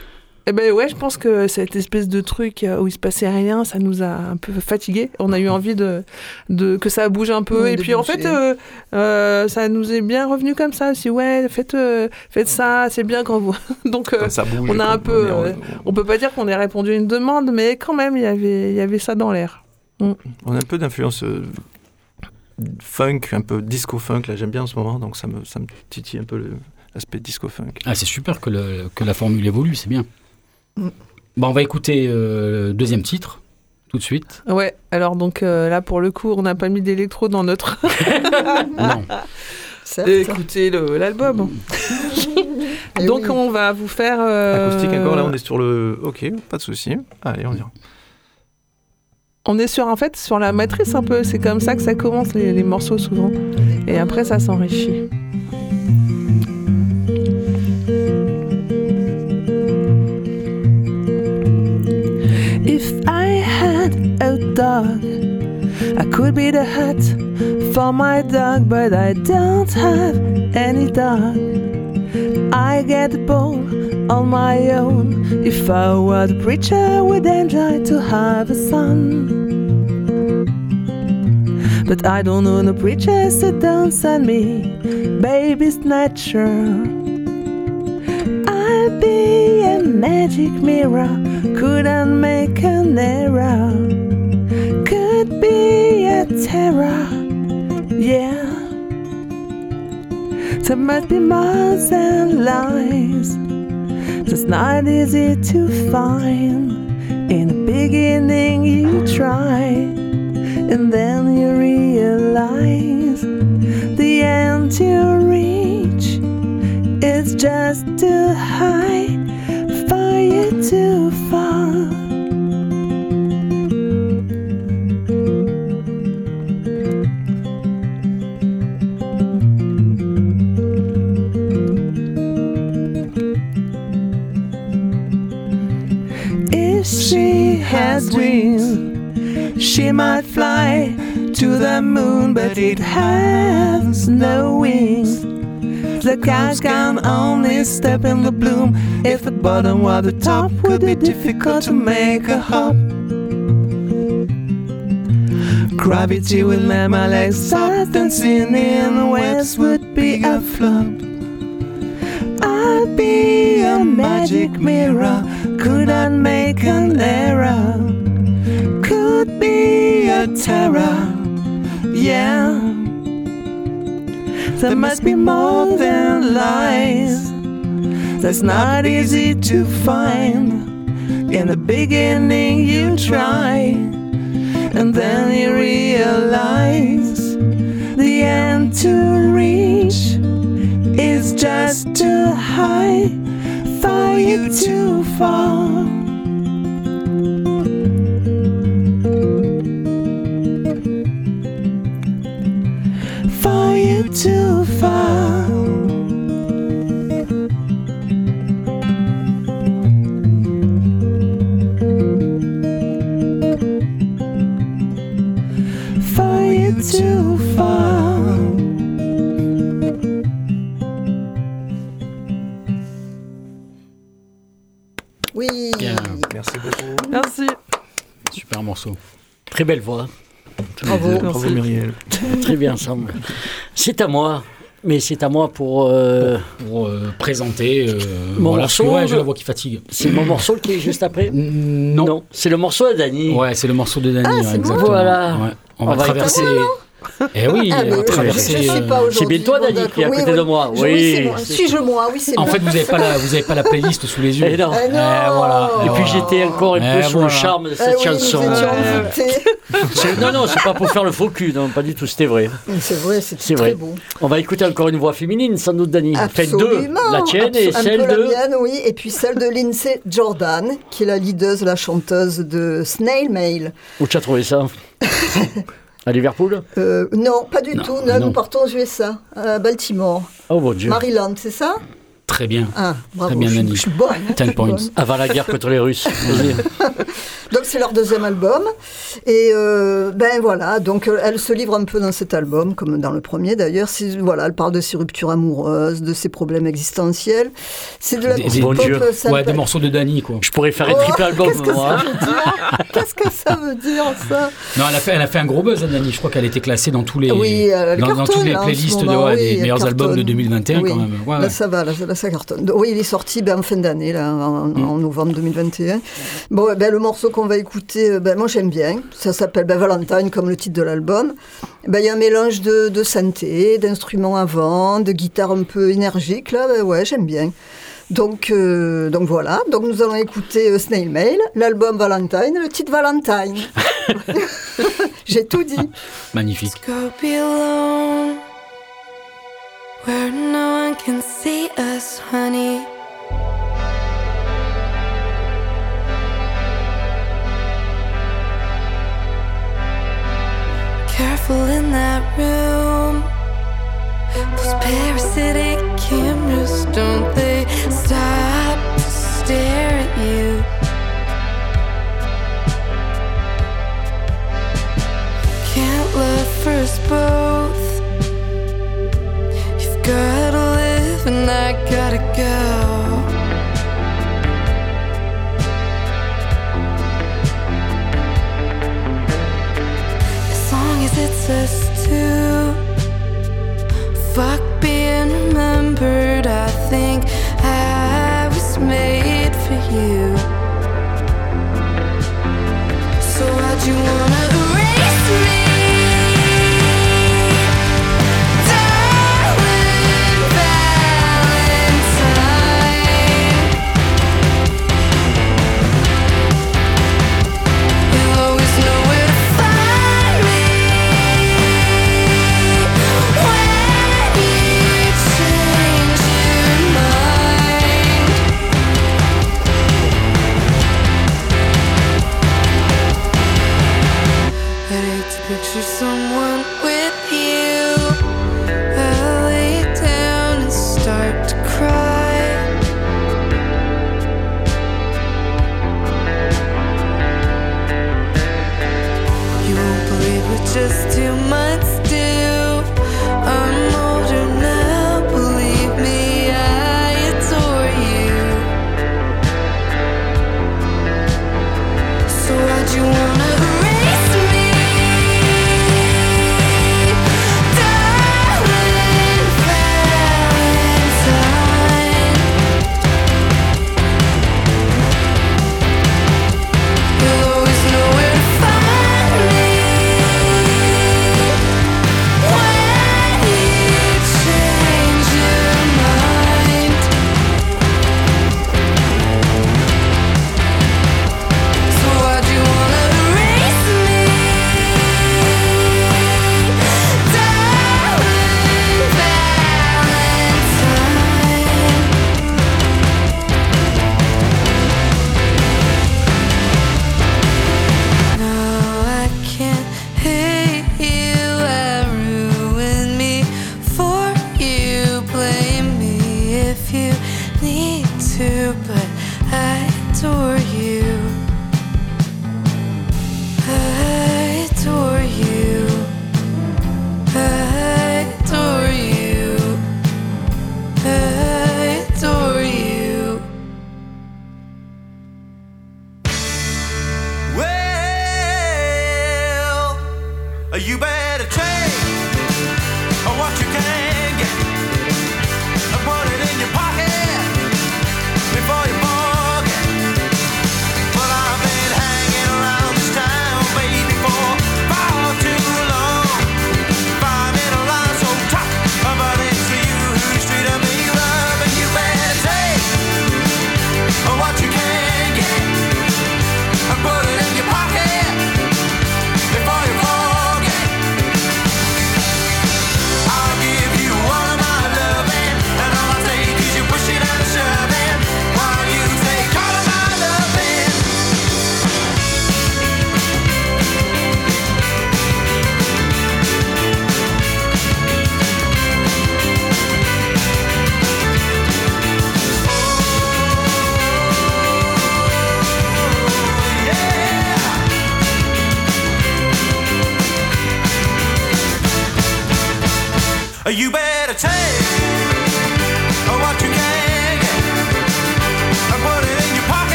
Speaker 8: Eh ben ouais, je pense que cette espèce de truc euh, où il se passait rien, ça nous a un peu fatigués. On a eu envie de, de que ça bouge un peu.
Speaker 4: Oui,
Speaker 8: et puis en fait, euh, euh, ça nous est bien revenu comme ça aussi. Ouais, faites, euh, faites ça, c'est bien quand vous. Donc euh,
Speaker 7: Quand ça bouge.
Speaker 8: on a un peu,
Speaker 7: en-
Speaker 8: euh, on peut pas dire qu'on ait répondu à une demande, mais quand même, il y avait, il y avait ça dans l'air.
Speaker 7: On a un peu d'influence euh, funk, un peu disco funk. Là, j'aime bien en ce moment, donc ça me, ça me titille un peu le- l'aspect disco funk.
Speaker 2: Ah, c'est super que, le- que la formule évolue, c'est bien.
Speaker 4: Mm.
Speaker 2: Bon, on va écouter euh, le deuxième titre, tout de suite.
Speaker 8: Ouais. Alors donc euh, là, pour le coup, on n'a pas mis d'électro dans notre.
Speaker 2: Non.
Speaker 4: Certes.
Speaker 8: Écoutez l'album.
Speaker 4: Eh
Speaker 8: donc
Speaker 4: oui.
Speaker 8: on va vous faire. euh,
Speaker 7: Acoustique encore, là, on est sur le. Ok, pas de souci. Allez, on y va.
Speaker 8: On est sur en fait sur la matrice un peu, c'est comme ça que ça commence les, les morceaux souvent. Et après ça s'enrichit. Dog, I could be the hat for my dog, but I don't have any dog. I get ball on my own. If I were the preacher, I would enjoy to have a son. But I don't know the preacher, so don't send me baby snatcher. I'll be a magic mirror, couldn't make an error. Could be a terror, yeah. There must be miles and lies. It's not easy to find. In the beginning, you try, and then you realize the end you reach is just too high has wings, she might fly to the moon, but it has no wings. The cows can only step in the bloom. If the bottom were the top, would be difficult to make a hop. Gravity will make my legs stop, dancing in the waves would be a flop. I'd be a magic mirror, couldn't make an error. Could be a terror, yeah. There must be more than lies. That's not easy to find. In the beginning, you try, and then you realize the end to reach is just too high you to fall. For you to fall. For you to fall.
Speaker 2: Morceau.
Speaker 9: Très belle voix.
Speaker 4: Bravo.
Speaker 7: Bravo Muriel.
Speaker 9: Très bien ensemble. C'est à moi. Mais c'est à moi pour. euh,
Speaker 2: Pour euh, présenter. euh,
Speaker 9: Mon
Speaker 2: voilà,
Speaker 9: morceau,
Speaker 2: ouais, j'ai
Speaker 9: je-
Speaker 2: la voix qui fatigue.
Speaker 9: C'est mon morceau qui est juste après
Speaker 2: Non.
Speaker 9: c'est le morceau de Dany.
Speaker 2: Ouais, c'est le morceau de Dany.
Speaker 4: Ah,
Speaker 2: exactement.
Speaker 9: Voilà.
Speaker 2: Ouais. On,
Speaker 9: On
Speaker 2: va
Speaker 9: va
Speaker 2: traverser. Eh oui,
Speaker 4: Ah, mais
Speaker 2: a
Speaker 4: je- suis
Speaker 2: euh,
Speaker 4: pas aujourd'hui.
Speaker 9: C'est bien toi, Dani, qui est à côté
Speaker 4: Oui,
Speaker 9: de
Speaker 4: oui.
Speaker 9: moi. Oui,
Speaker 4: c'est- Suis-je moi Oui, c'est
Speaker 2: En fait, vous n'avez pas, la- vous avez pas la playlist sous les yeux.
Speaker 9: Eh non.
Speaker 4: Non.
Speaker 2: Eh, voilà.
Speaker 9: Et puis j'étais encore un
Speaker 2: Eh,
Speaker 9: peu sous
Speaker 2: voilà.
Speaker 9: le charme de cette
Speaker 4: oui,
Speaker 9: chanson. Euh, non, non, c'est pas pour faire le faux cul, non, pas du tout, c'était vrai.
Speaker 4: C'est vrai, c'est très
Speaker 9: vrai.
Speaker 4: beau.
Speaker 9: On va écouter encore une voix féminine, sans doute, Dani. Faites deux,
Speaker 4: Absolument.
Speaker 9: la tienne et celle de...
Speaker 4: la mienne, oui, et puis celle de Lindsay Jordan, qui est la leaduse, la chanteuse de Snail Mail.
Speaker 9: Où tu as trouvé ça? À Liverpool
Speaker 4: Euh, non, pas du
Speaker 2: Non,
Speaker 4: tout.
Speaker 2: Non.
Speaker 4: nous partons aux USA, à Baltimore,
Speaker 9: Oh mon Dieu.
Speaker 4: Maryland, c'est ça?
Speaker 2: Très bien.
Speaker 4: Ah, bravo.
Speaker 2: Très bien,
Speaker 4: je, suis-
Speaker 2: Nani.
Speaker 4: je suis bonne. hein, je
Speaker 2: 10
Speaker 4: suis
Speaker 2: points.
Speaker 4: bonne.
Speaker 9: Avant la guerre contre les Russes.
Speaker 4: Donc c'est leur deuxième album et euh, ben voilà donc euh, elle se livre un peu dans cet album comme dans le premier d'ailleurs voilà elle parle de ses ruptures amoureuses de ses problèmes existentiels c'est de la
Speaker 2: Des-
Speaker 9: Bon
Speaker 4: pop
Speaker 9: Dieu.
Speaker 4: euh.
Speaker 2: Ouais, des morceaux de Dany, quoi.
Speaker 9: Je pourrais faire un
Speaker 4: Oh,
Speaker 9: triple album,
Speaker 4: qu'est-ce que
Speaker 9: moi.
Speaker 4: ça veut dire? Qu'est-ce que ça veut dire ça?
Speaker 2: Non, elle a fait, elle a fait un gros buzz, hein, Dany. Je crois qu'elle était classée dans tous les,
Speaker 4: Oui,
Speaker 2: dans, toutes les
Speaker 4: là, ce
Speaker 2: playlists de,
Speaker 4: moment,
Speaker 2: ouais,
Speaker 4: oui,
Speaker 2: des meilleurs albums de
Speaker 4: cartonne.
Speaker 2: 2021
Speaker 4: Oui.
Speaker 2: quand même. Ouais,
Speaker 4: Là,
Speaker 2: ouais.
Speaker 4: ça va, là, là, ça cartonne. Oui, il est sorti ben, en fin d'année, là, en,
Speaker 2: Mm.
Speaker 4: en novembre 2021. Bon, ben, le morceau qu'on va écouter, euh, ben, moi j'aime bien. Ça s'appelle ben, Valentine, comme le titre de l'album. Ben, Il y a un mélange de, de synthé, d'instruments avant, de guitare un peu énergique. Là, ben, ouais, j'aime bien. Donc, euh, donc voilà, donc nous allons écouter euh, Snail Mail, l'album Valentine, le titre Valentine. J'ai tout dit.
Speaker 2: Magnifique.
Speaker 11: Alone where no one can see us, honey. Careful in that room. Those parasitic cameras, don't they stop to stare at you? Can't love us both. Gotta live and I gotta go. As long as it's us two. Fuck being remembered. I think I was made for you. So why'd you wanna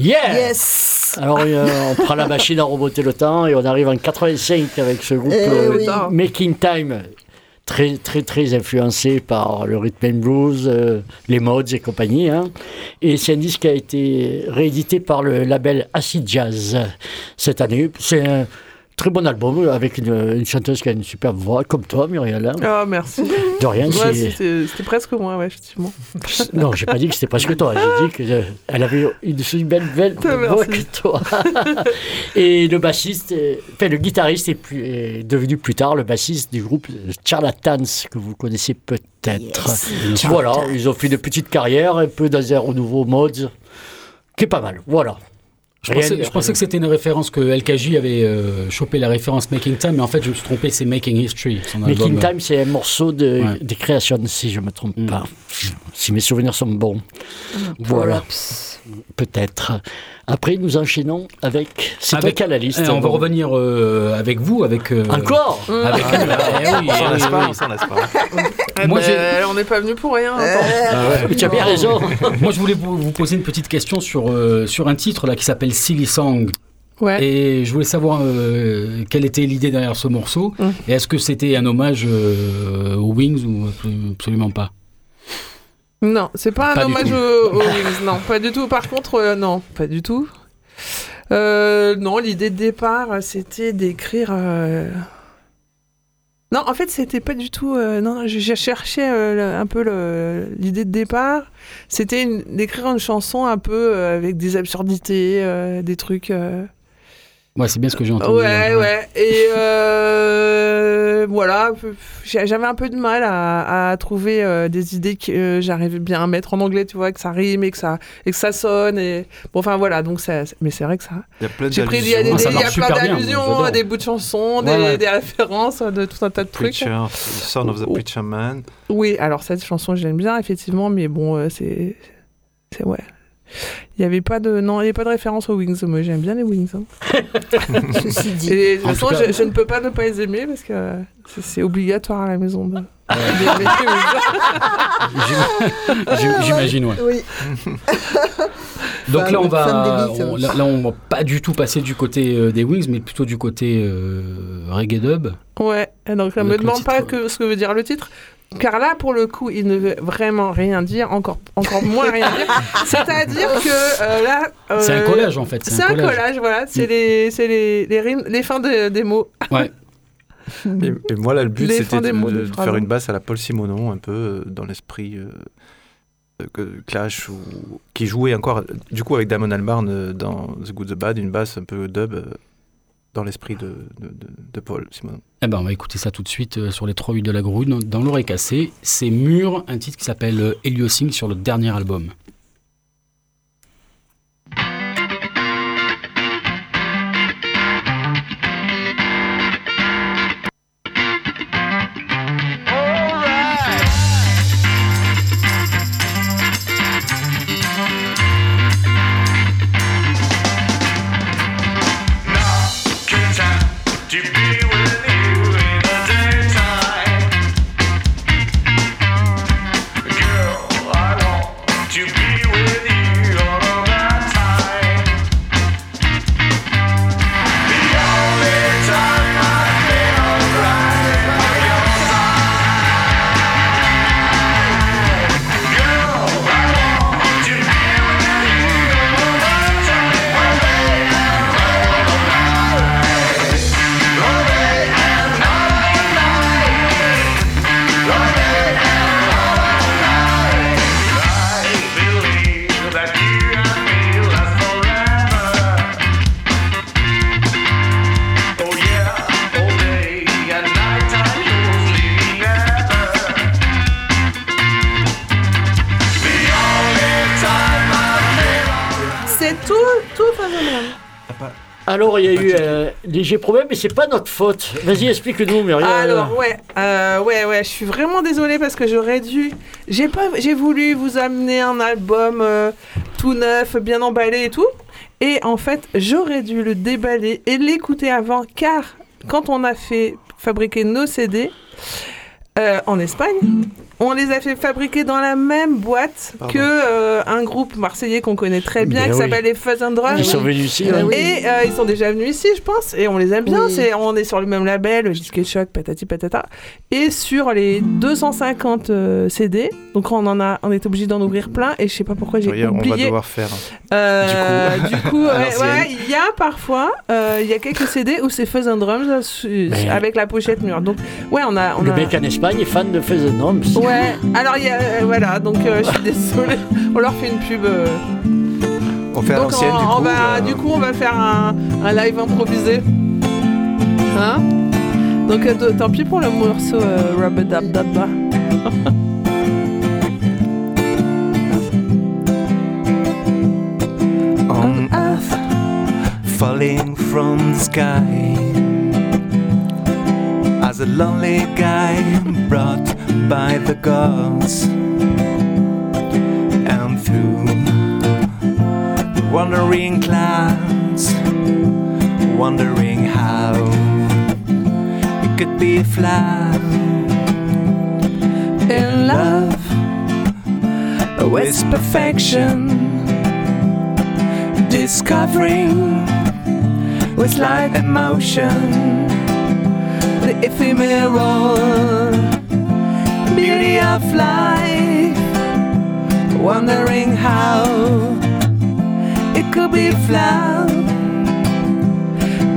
Speaker 9: Yeah
Speaker 4: Yes.
Speaker 9: Alors, euh, on prend la machine à remonter le temps et on arrive en 85 avec ce groupe
Speaker 4: Eh
Speaker 9: euh,
Speaker 4: oui.
Speaker 9: Making Time. Très, très, très influencé par le rhythm and blues, euh, les mods et compagnie. hein. Et c'est un disque qui a été réédité par le label Acid Jazz cette année. C'est un très bon album avec une, une chanteuse qui a une superbe voix, comme toi, Muriel. hein.
Speaker 8: Ah, merci.
Speaker 9: De rien,
Speaker 8: Ouais,
Speaker 9: c'est-
Speaker 8: c'était c'était presque moi, ouais, effectivement.
Speaker 9: Non, j'ai pas dit que c'était presque toi. J'ai dit qu'elle avait une aussi belle, belle voix que toi. Et le bassiste, euh, enfin le guitariste est, plus- est devenu plus tard le bassiste du groupe Charlatans que vous connaissez peut-être.
Speaker 4: Yes,
Speaker 9: Voilà, ils ont fait une petite carrière, un peu dans un renouveau mode, qui est pas mal. Voilà.
Speaker 2: Je
Speaker 9: Rien-
Speaker 2: pensais, je pensais que c'était une référence que LKJ avait euh, chopé la référence Making Time, mais en fait je me suis trompé, c'est Making History. Son
Speaker 9: Making
Speaker 2: album.
Speaker 9: Time, c'est un morceau de,
Speaker 2: Ouais.
Speaker 9: des créations, si je me trompe
Speaker 2: Mm.
Speaker 9: pas. Si mes souvenirs sont bons. Voilà. Peut-être. Après, nous enchaînons avec. C'est
Speaker 2: Avec-
Speaker 9: toi qui la liste.
Speaker 2: Eh, on va revenir euh, avec vous, avec. euh,
Speaker 9: Encore
Speaker 2: Avec Moi,
Speaker 8: on n'est pas venu pour rien.
Speaker 4: Euh,
Speaker 9: Mais Tu as bien raison.
Speaker 2: Moi, je voulais vous, vous poser une petite question sur, euh, sur un titre là qui s'appelle Silly Song.
Speaker 8: Ouais.
Speaker 2: Et je voulais savoir euh, quelle était l'idée derrière ce morceau.
Speaker 8: Mm.
Speaker 2: Et est-ce que c'était un hommage euh, aux Wings ou abso- absolument pas?
Speaker 8: Non, c'est pas un
Speaker 2: Pas
Speaker 8: hommage aux, aux Wings, non, pas du tout. Par contre, euh, non, pas du tout. Euh, non, l'idée de départ, euh, c'était d'écrire. euh, Non, en fait, c'était pas du tout. non, j'ai cherché un peu l'idée de départ. C'était d'écrire une chanson un peu avec des absurdités, des trucs.
Speaker 2: Ouais, c'est bien ce que j'ai entendu.
Speaker 8: Ouais, ouais. Et euh, voilà, j'avais un peu de mal à, à trouver euh, des idées que euh, j'arrivais bien à mettre en anglais, tu vois, que ça rime et que ça, et que ça sonne. Et... Bon, enfin voilà, donc ça, mais c'est vrai que ça.
Speaker 7: Il y a plein
Speaker 8: J'ai pris, il y a, des-
Speaker 2: Ah,
Speaker 8: il y a plein d'allusions, des bouts de chansons, des,
Speaker 2: Ouais, ouais.
Speaker 8: des références, de tout un tas de trucs.
Speaker 7: Preacher, the son of the
Speaker 8: Oh.
Speaker 7: preacher man.
Speaker 8: Oui, alors cette chanson, j'aime bien, effectivement, mais bon, c'est. C'est ouais. Il n'y avait pas de non, il y avait pas de référence aux Wings. Moi, j'aime bien les Wings. hein.
Speaker 4: Ceci dit.
Speaker 8: Et de toute façon, je, je ne peux pas ne pas les aimer parce que c'est- c'est obligatoire à la maison de.
Speaker 2: J'imagine, ouais.
Speaker 4: Oui.
Speaker 2: Donc là, on va, on, là, là, on va pas du tout passer du côté euh, des Wings, mais plutôt du côté euh, reggae dub.
Speaker 8: Ouais, et donc ne
Speaker 2: Avec
Speaker 8: me demande pas que, ce que veut dire le titre. Car là, pour le coup, il ne veut vraiment rien dire, encore, encore moins rien dire. C'est-à-dire que euh, là.
Speaker 2: C'est un
Speaker 8: euh,
Speaker 2: collage en fait.
Speaker 8: C'est un collage, voilà. C'est
Speaker 2: Mm.
Speaker 8: les, c'est les, les, rimes, les fins de- des mots.
Speaker 2: Ouais.
Speaker 7: Et, et moi, là, le but, c'était de, faire une basse à la Paul Simonon, un peu euh, dans l'esprit euh, euh, que Clash, ou, qui jouait encore, euh, du coup, avec Damon Albarn euh, dans The Good, The Bad, une basse un peu dub euh, dans l'esprit de, de, de- de Paul Simonon.
Speaker 2: Eh ben, on va écouter ça tout de suite euh, sur les 3 8 de la grouille dans, l'oreille cassée. C'est Mur, un titre qui s'appelle euh, Heliosync sur le dernier album.
Speaker 9: Deep léger problème, mais c'est pas notre faute. Vas-y, explique-nous, Muriel.
Speaker 8: Alors ouais, euh, ouais, ouais, je suis vraiment désolée parce que j'aurais dû, j'ai pas, j'ai voulu vous amener un album euh, tout neuf, bien emballé et tout, et en fait j'aurais dû le déballer et l'écouter avant, car quand on a fait fabriquer nos CD euh, en Espagne, on les a fait fabriquer dans la même boîte
Speaker 9: Pardon.
Speaker 8: que euh, un groupe marseillais qu'on connaît très bien,
Speaker 9: Ben
Speaker 8: qui
Speaker 9: oui.
Speaker 8: s'appelle les Fuzz and Drums.
Speaker 9: Ils sont venus ici,
Speaker 8: Et
Speaker 9: hein.
Speaker 8: euh, ils sont déjà venus ici, je pense, et on les aime bien.
Speaker 4: Oui.
Speaker 8: C'est, on est sur le même label, le disque choc, patati patata. Et sur les 250 euh, CD, donc on en a, on est obligé d'en ouvrir plein. Et je sais pas pourquoi j'ai
Speaker 7: Oui, on va
Speaker 8: oublié.
Speaker 7: devoir faire.
Speaker 8: Euh,
Speaker 7: Du coup.
Speaker 8: du coup,
Speaker 7: À
Speaker 8: ouais, ouais, il y a parfois, euh, il y a quelques CD où c'est Fuzz and Drums euh, su-
Speaker 9: Mais-
Speaker 8: avec la pochette mûre. Donc, ouais, on a, on
Speaker 9: Le
Speaker 8: a-
Speaker 9: mec en Espagne est fan de Fuzz and Drums.
Speaker 8: Ouais, alors il y a, euh, voilà, donc euh, je suis désolée, on leur fait une pub. euh,
Speaker 7: On fait à
Speaker 8: donc
Speaker 7: l'ancienne,
Speaker 8: on,
Speaker 7: du
Speaker 8: on
Speaker 7: coup.
Speaker 8: va,
Speaker 7: euh,
Speaker 8: du coup, on va faire un, un live improvisé. Hein? Donc euh, t- tant pis pour le morceau euh, Rubber Dab Dab Ba.
Speaker 10: on earth falling from the sky as a lonely guy brought by the gods. And through the wandering clouds wondering how it could be flat in love with perfection discovering with light emotion the ephemeral. Beauty of life wondering how it could be flawed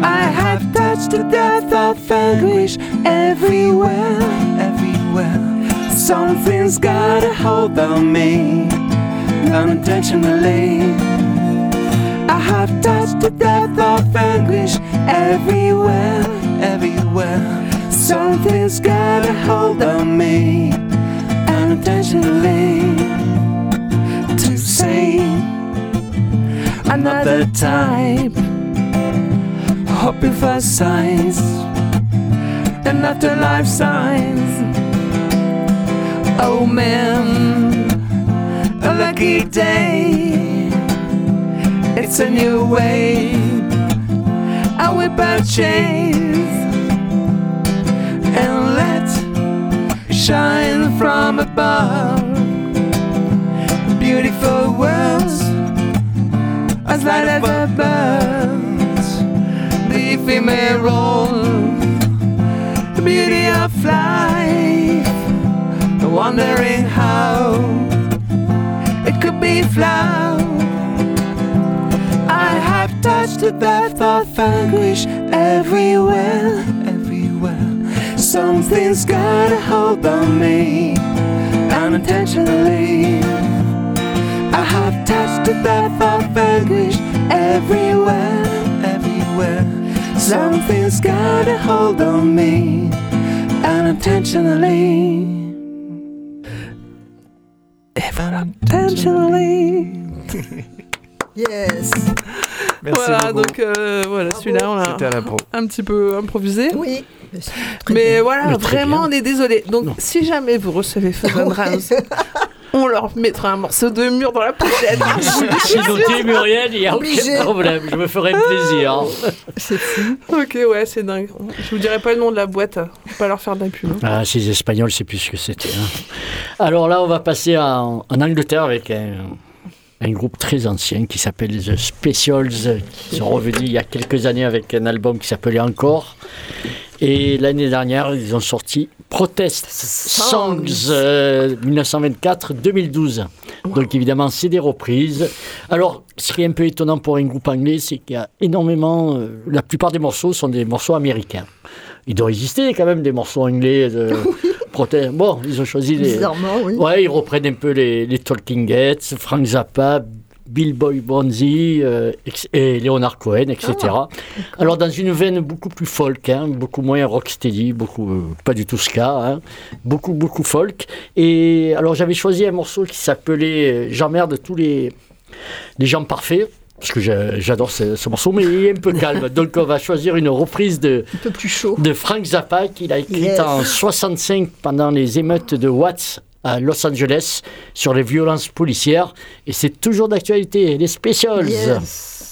Speaker 10: I have touched the death of anguish everywhere everywhere. Something's got a hold on me unintentionally. I have touched the depth of anguish everywhere, everywhere. Something's got a hold on me unintentionally to say another type, hoping for signs and afterlife signs. Oh man, a lucky day. It's a new way. I whip out chains shine from above. Beautiful worlds as light as a. The roll. the beauty of life. Wondering how it could be flawed. I have touched the depth of anguish everywhere. Something's got a hold on me unintentionally. I have touched the depth of anguish everywhere, everywhere. Something's got a hold on me unintentionally. Unintentionally.
Speaker 4: Yes.
Speaker 7: Merci
Speaker 8: voilà,
Speaker 7: beaucoup.
Speaker 8: donc euh, voilà, celui-là, on l'a
Speaker 7: C'était à l'impro.
Speaker 8: Un petit peu improvisé.
Speaker 4: Oui.
Speaker 8: Mais voilà,
Speaker 9: Mais
Speaker 8: vraiment,
Speaker 9: bien.
Speaker 8: on est désolé. Donc, si jamais vous recevez and Drums, on leur mettra un morceau de mur dans la pochette.
Speaker 9: C'est noté, Muriel, il n'y a
Speaker 4: Obligé.
Speaker 9: aucun problème. Je me ferai un plaisir.
Speaker 4: C'est fou.
Speaker 8: ok, ouais, c'est dingue. Je vous dirai pas le nom de la boîte. Je vais pas leur faire de la pub. hein.
Speaker 9: Ah, ces Espagnols, c'est plus ce que c'était. hein. Alors là, on va passer en, en Angleterre avec un, un groupe très ancien qui s'appelle The Specials, qui sont revenus il y a quelques années avec un album qui s'appelait Encore. Et l'année dernière, ils ont sorti Protest Songs euh, 1924-2012. Donc évidemment, c'est des reprises. Alors, ce qui est un peu étonnant pour un groupe anglais, c'est qu'il y a énormément... euh, la plupart des morceaux sont des morceaux américains. Il doit exister quand même des morceaux anglais de Bon, ils ont choisi les...
Speaker 4: Oui.
Speaker 9: Ouais, ils reprennent un peu les, les Talking Heads, Frank Zappa, Bill Boy Bonzi euh, et Leonard Cohen, etc. Alors dans une veine beaucoup plus folk, hein, beaucoup moins rocksteady, beaucoup euh, pas du tout ska, hein, beaucoup beaucoup folk. Et alors j'avais choisi un morceau qui s'appelait euh, J'emmerde tous les les gens parfaits. Parce que j'a- j'adore ce, ce morceau, mais il est un peu calme. Donc on va choisir une reprise de,
Speaker 4: Un peu plus chaud.
Speaker 9: de Frank Zappa qu'il a écrite
Speaker 4: Yes.
Speaker 9: en 65 pendant les émeutes de Watts à Los Angeles sur les violences policières. Et c'est toujours d'actualité, les Specials.
Speaker 4: Yes.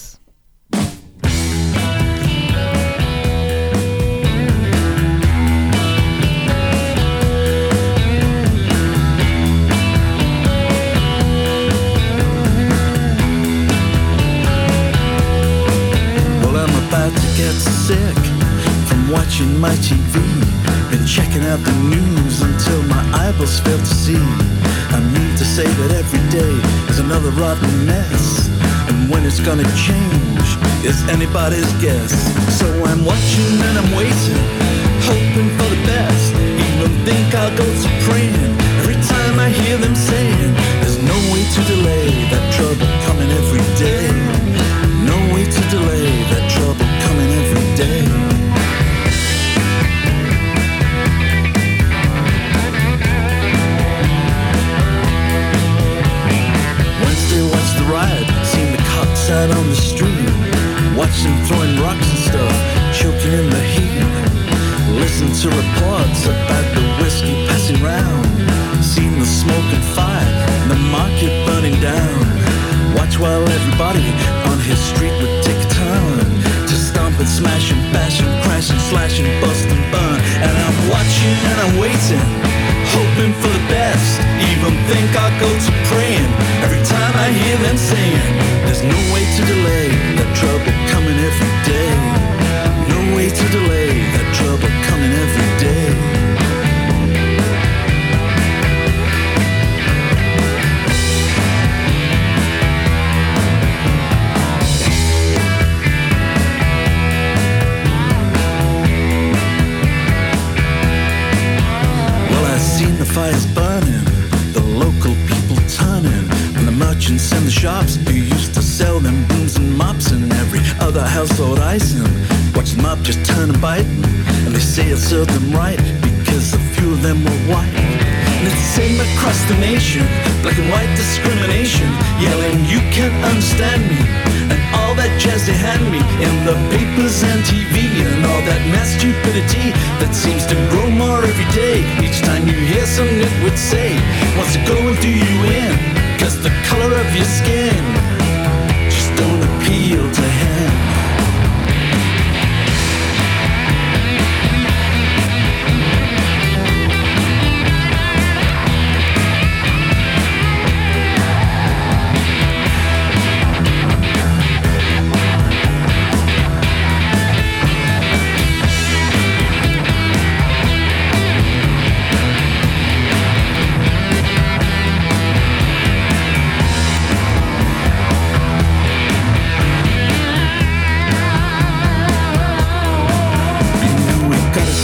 Speaker 12: Get sick from watching my TV. Been checking out the news until my eyeballs fail to see. I mean to say that every day is another rotten mess. And when it's gonna change is anybody's guess. So I'm watching and I'm waiting, hoping for the best. Even think I'll go to praying every time I hear them saying there's no way to delay that trouble coming every day. Out on the street. Them throwing rocks and stuff, choking in the heat. Listen to reports about the whiskey passing round. Seen the smoke and fire, and the market burning down. Watch while everybody on his street would take a turn to stomp and smash and bash and crash and slash and bust and burn. And I'm watching and I'm waiting, hoping for the best. Even think I'll go to praying every time I hear them saying,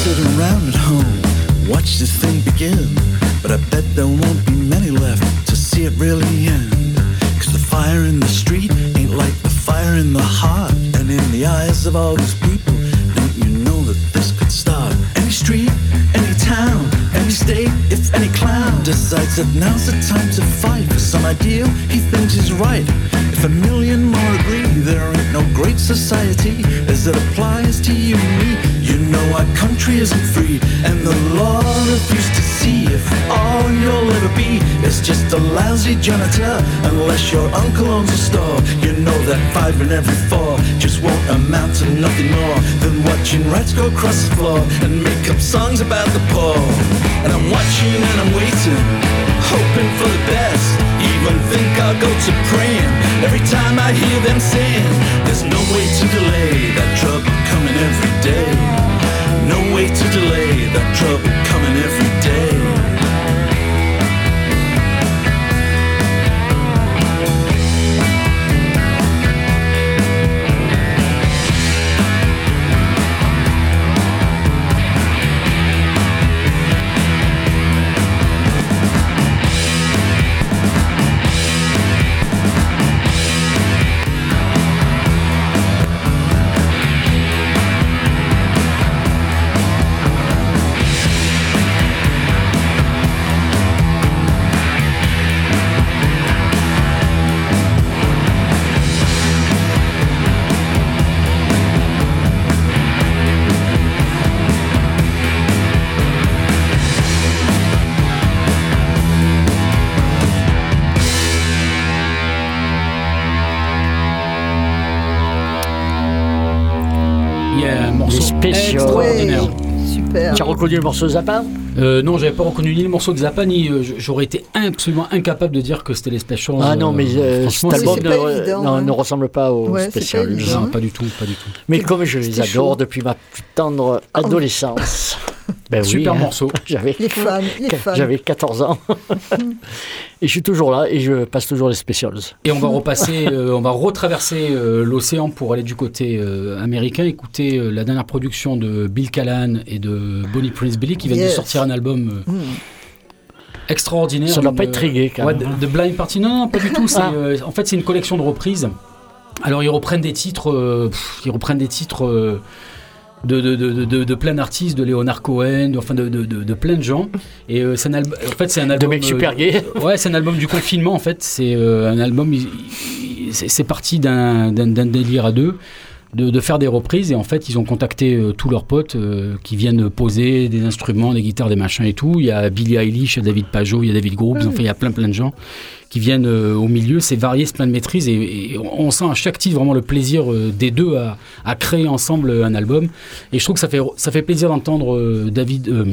Speaker 12: sit around at home, watch this thing begin. But I bet there won't be many left to see it really end. Cause the fire in the street ain't like the fire in the heart. And in the eyes of all these people, decides that now's the time to fight for some ideal he thinks is right. If a million more agree, there ain't no great society as it applies to you and me. You know our country isn't free, and the law refused to see if all you'll ever be is just a lousy janitor. Unless your uncle owns a store, you know that five in every four just won't amount to nothing more than watching rats go across the floor and make up songs about the poor. And I'm watching and I'm waiting, hoping for the best. Even think I'll go to praying every time I hear them saying, There's no way to delay that trouble coming every day. No way to delay that trouble coming every day.
Speaker 2: Extraordinaire.
Speaker 4: Super.
Speaker 9: Tu as reconnu le morceau Zappa
Speaker 2: Euh, non, j'avais pas reconnu ni le morceau de Zappa, ni euh, j'aurais été absolument incapable de dire que c'était les Specials.
Speaker 9: Ah non, mais euh,
Speaker 2: franchement,
Speaker 9: cet album ne,
Speaker 4: évident,
Speaker 9: non,
Speaker 4: hein.
Speaker 9: ne ressemble pas aux
Speaker 4: Ouais, pas évident.
Speaker 2: non, pas du tout, pas du tout.
Speaker 9: Mais comme je les adore
Speaker 4: chaud.
Speaker 9: depuis ma tendre adolescence. Ben oui,
Speaker 2: Super
Speaker 9: hein.
Speaker 2: morceau.
Speaker 9: J'avais
Speaker 4: Les fans, les fans.
Speaker 9: j'avais 14 ans. et je suis toujours là et je passe toujours les specials.
Speaker 2: Et on va repasser, euh, on va retraverser euh, l'océan pour aller du côté euh, américain, écouter euh, la dernière production de Bill Callahan et de Bonnie Prince Billy qui viennent de
Speaker 4: Yes.
Speaker 2: sortir un album euh,
Speaker 4: Mm.
Speaker 2: extraordinaire.
Speaker 9: Ça doit
Speaker 2: une,
Speaker 9: pas être trigué quand
Speaker 2: Ouais,
Speaker 9: même.
Speaker 2: de, de Blind Party. Non, non, pas du tout. c'est,
Speaker 9: Ah.
Speaker 2: euh, en fait, c'est une collection de reprises. Alors, ils reprennent des titres, euh, pff, ils reprennent des titres euh, de, de, de, de, de plein d'artistes, de Leonard Cohen, de- enfin de, de, de, de plein de gens. Et euh, c'est un album. En fait, c'est un
Speaker 9: De
Speaker 2: album.
Speaker 9: mecs
Speaker 2: euh,
Speaker 9: super gays.
Speaker 2: Ouais, c'est un album du confinement en fait. C'est euh, un album. C'est parti d'un délire à deux. De, de faire des reprises et en fait ils ont contacté euh, tous leurs potes euh, qui viennent poser des instruments, des guitares, des machins et tout. Il y a Billy Eilish, il y a David Pajot, il y a David Groves, enfin il y a plein plein de gens qui viennent euh, au milieu. C'est varié, c'est plein de maîtrise et, et on sent à chaque titre vraiment le plaisir euh, des deux à, à créer ensemble un album. Et je trouve que ça fait, ça fait plaisir d'entendre euh, David euh,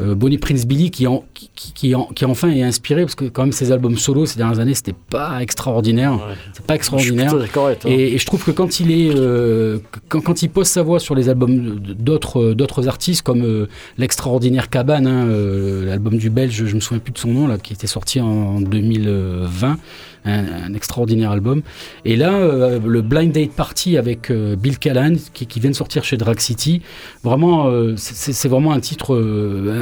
Speaker 2: euh, Bonnie Prince Billy qui, en, qui, qui, qui en- qui enfin est inspiré parce que quand même ses albums solo ces dernières années c'était pas extraordinaire. C'est pas extraordinaire. Et, et je trouve que quand il est, euh, quand, quand il pose sa voix sur les albums d'autres d'autres artistes comme euh, l'extraordinaire Cabane, hein, euh, l'album du Belge, je me souviens plus de son nom là, qui était sorti en 2020, un, extraordinaire album. Et là, euh, le Blind Date Party avec euh, Bill Callahan qui, vient de sortir chez Drag City, vraiment, euh, c'est vraiment un titre,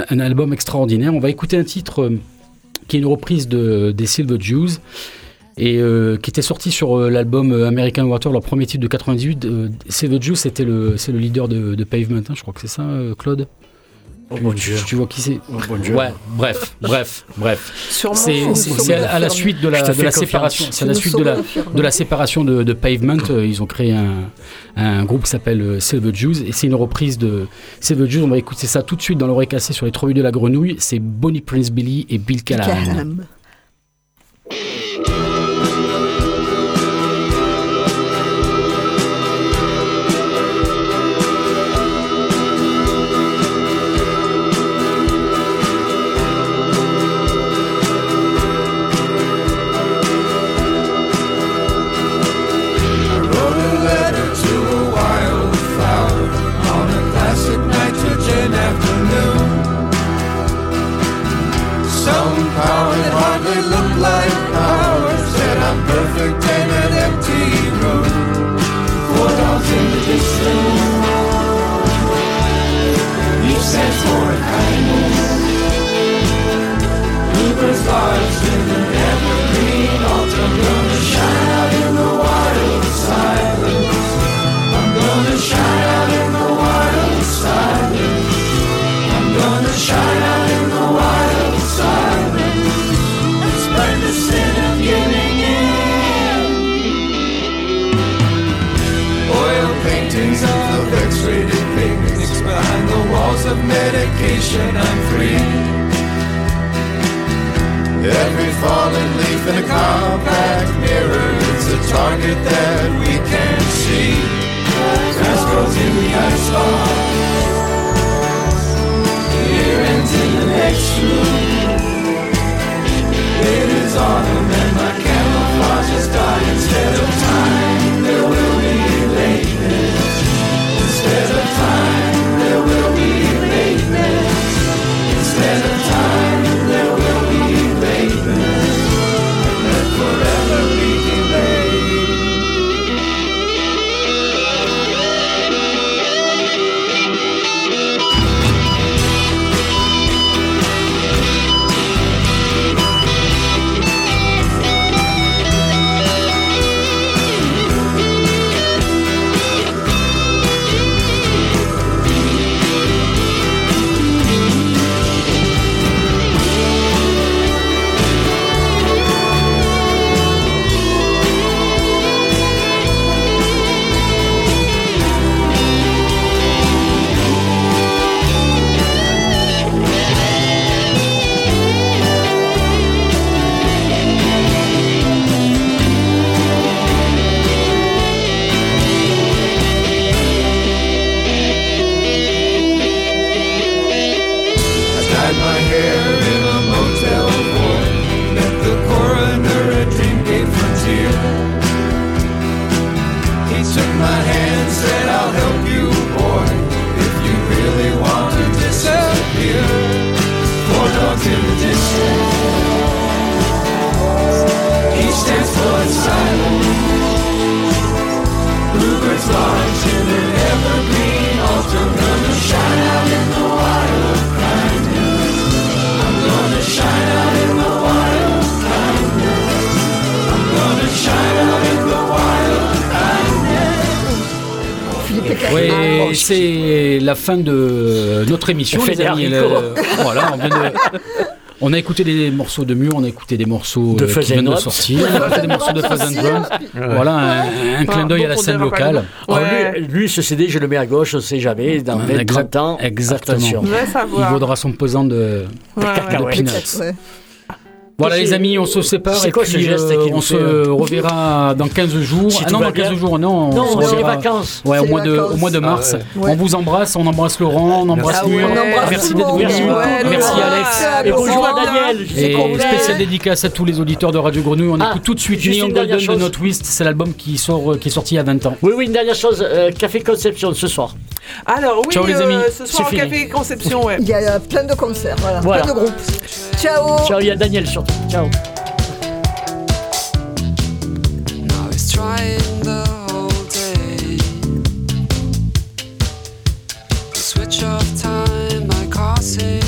Speaker 2: un, album extraordinaire. On va écouter un titre qui est une reprise de, des Silver Jews et qui était sorti sur l'album American Water, leur premier titre de 98. Euh, Silver Juice, c'était le, c'est le leader de, Pavement, hein, je crois que c'est ça, Claude?
Speaker 9: Oh mon Dieu.
Speaker 2: Tu vois qui c'est
Speaker 9: Oh mon Dieu.
Speaker 2: Ouais, bref, bref, bref. C'est à, à la suite de la, de séparation. C'est à la suite de la, de séparation de, de Pavement. euh, Ils ont créé un, un groupe qui s'appelle euh, Silver Jews et c'est une reprise de Silver Jews. On va écouter ça tout de suite dans l'oreille cassée sur les trois de la grenouille. C'est Bonnie Prince Billy et Bill Callahan.
Speaker 10: Of medication. I'm free. Every fallen leaf in a compact mirror is a target that we can't see. Grass grows in the ice box. Here and in the next room. It is autumn and my camouflage is dying. Instead of time, there will be lateness. Instead of time, my
Speaker 2: hand. C'est la fin de notre émission, les amis. Le- Voilà, on vient de- On a écouté des morceaux de Mur, on a écouté des morceaux
Speaker 9: De
Speaker 2: euh, qui viennent
Speaker 9: and
Speaker 2: de sortir, on a écouté des morceaux de Fuzz and Drums. Voilà, un, un clin d'œil à la scène locale.
Speaker 8: Ouais.
Speaker 9: lui, lui, ce CD, je le mets à gauche, on sait jamais, dans 20,
Speaker 2: Exact-
Speaker 9: 30 ans.
Speaker 2: exactement. Il vaudra son pesant de,
Speaker 8: Ouais, ouais.
Speaker 9: cacahuètes.
Speaker 2: de peanuts. Voilà les amis, on se sépare
Speaker 9: c'est
Speaker 2: et
Speaker 9: quoi
Speaker 2: puis
Speaker 9: ce geste
Speaker 2: euh, on se
Speaker 9: fait,
Speaker 2: reverra dans 15 jours.
Speaker 9: Si
Speaker 2: ah non, dans 15
Speaker 9: bien.
Speaker 2: jours, non. on
Speaker 9: Non,
Speaker 2: se
Speaker 9: c'est les vacances.
Speaker 2: Ouais, au mois, de, au mois de mars.
Speaker 4: ouais.
Speaker 2: On vous embrasse, on embrasse Laurent, on embrasse
Speaker 4: Ah
Speaker 2: Mur.
Speaker 4: on
Speaker 2: Merci d'être venu. Merci. Alex.
Speaker 8: Ah,
Speaker 9: Et bonjour à Daniel.
Speaker 2: Et
Speaker 9: qu'on
Speaker 2: spécial dédicace à tous les auditeurs de Radio Grenouille. On
Speaker 9: Ah,
Speaker 2: écoute tout de suite
Speaker 9: juste
Speaker 2: Neon
Speaker 9: une dernière
Speaker 2: Golden de
Speaker 9: chose.
Speaker 2: No Twist. C'est l'album qui, sort, euh, qui est sorti il y a 20 ans.
Speaker 9: Oui, oui, une dernière chose. euh, Café Conception ce soir.
Speaker 8: Alors, oui,
Speaker 2: Ciao, les amis.
Speaker 8: euh, ce soir au. Café Conception, ouais.
Speaker 4: Il y a plein de concerts, voilà,
Speaker 9: Voilà.
Speaker 4: plein de groupes. Ciao
Speaker 9: Ciao, il y a Daniel presto, ciao. switch off time, I cause.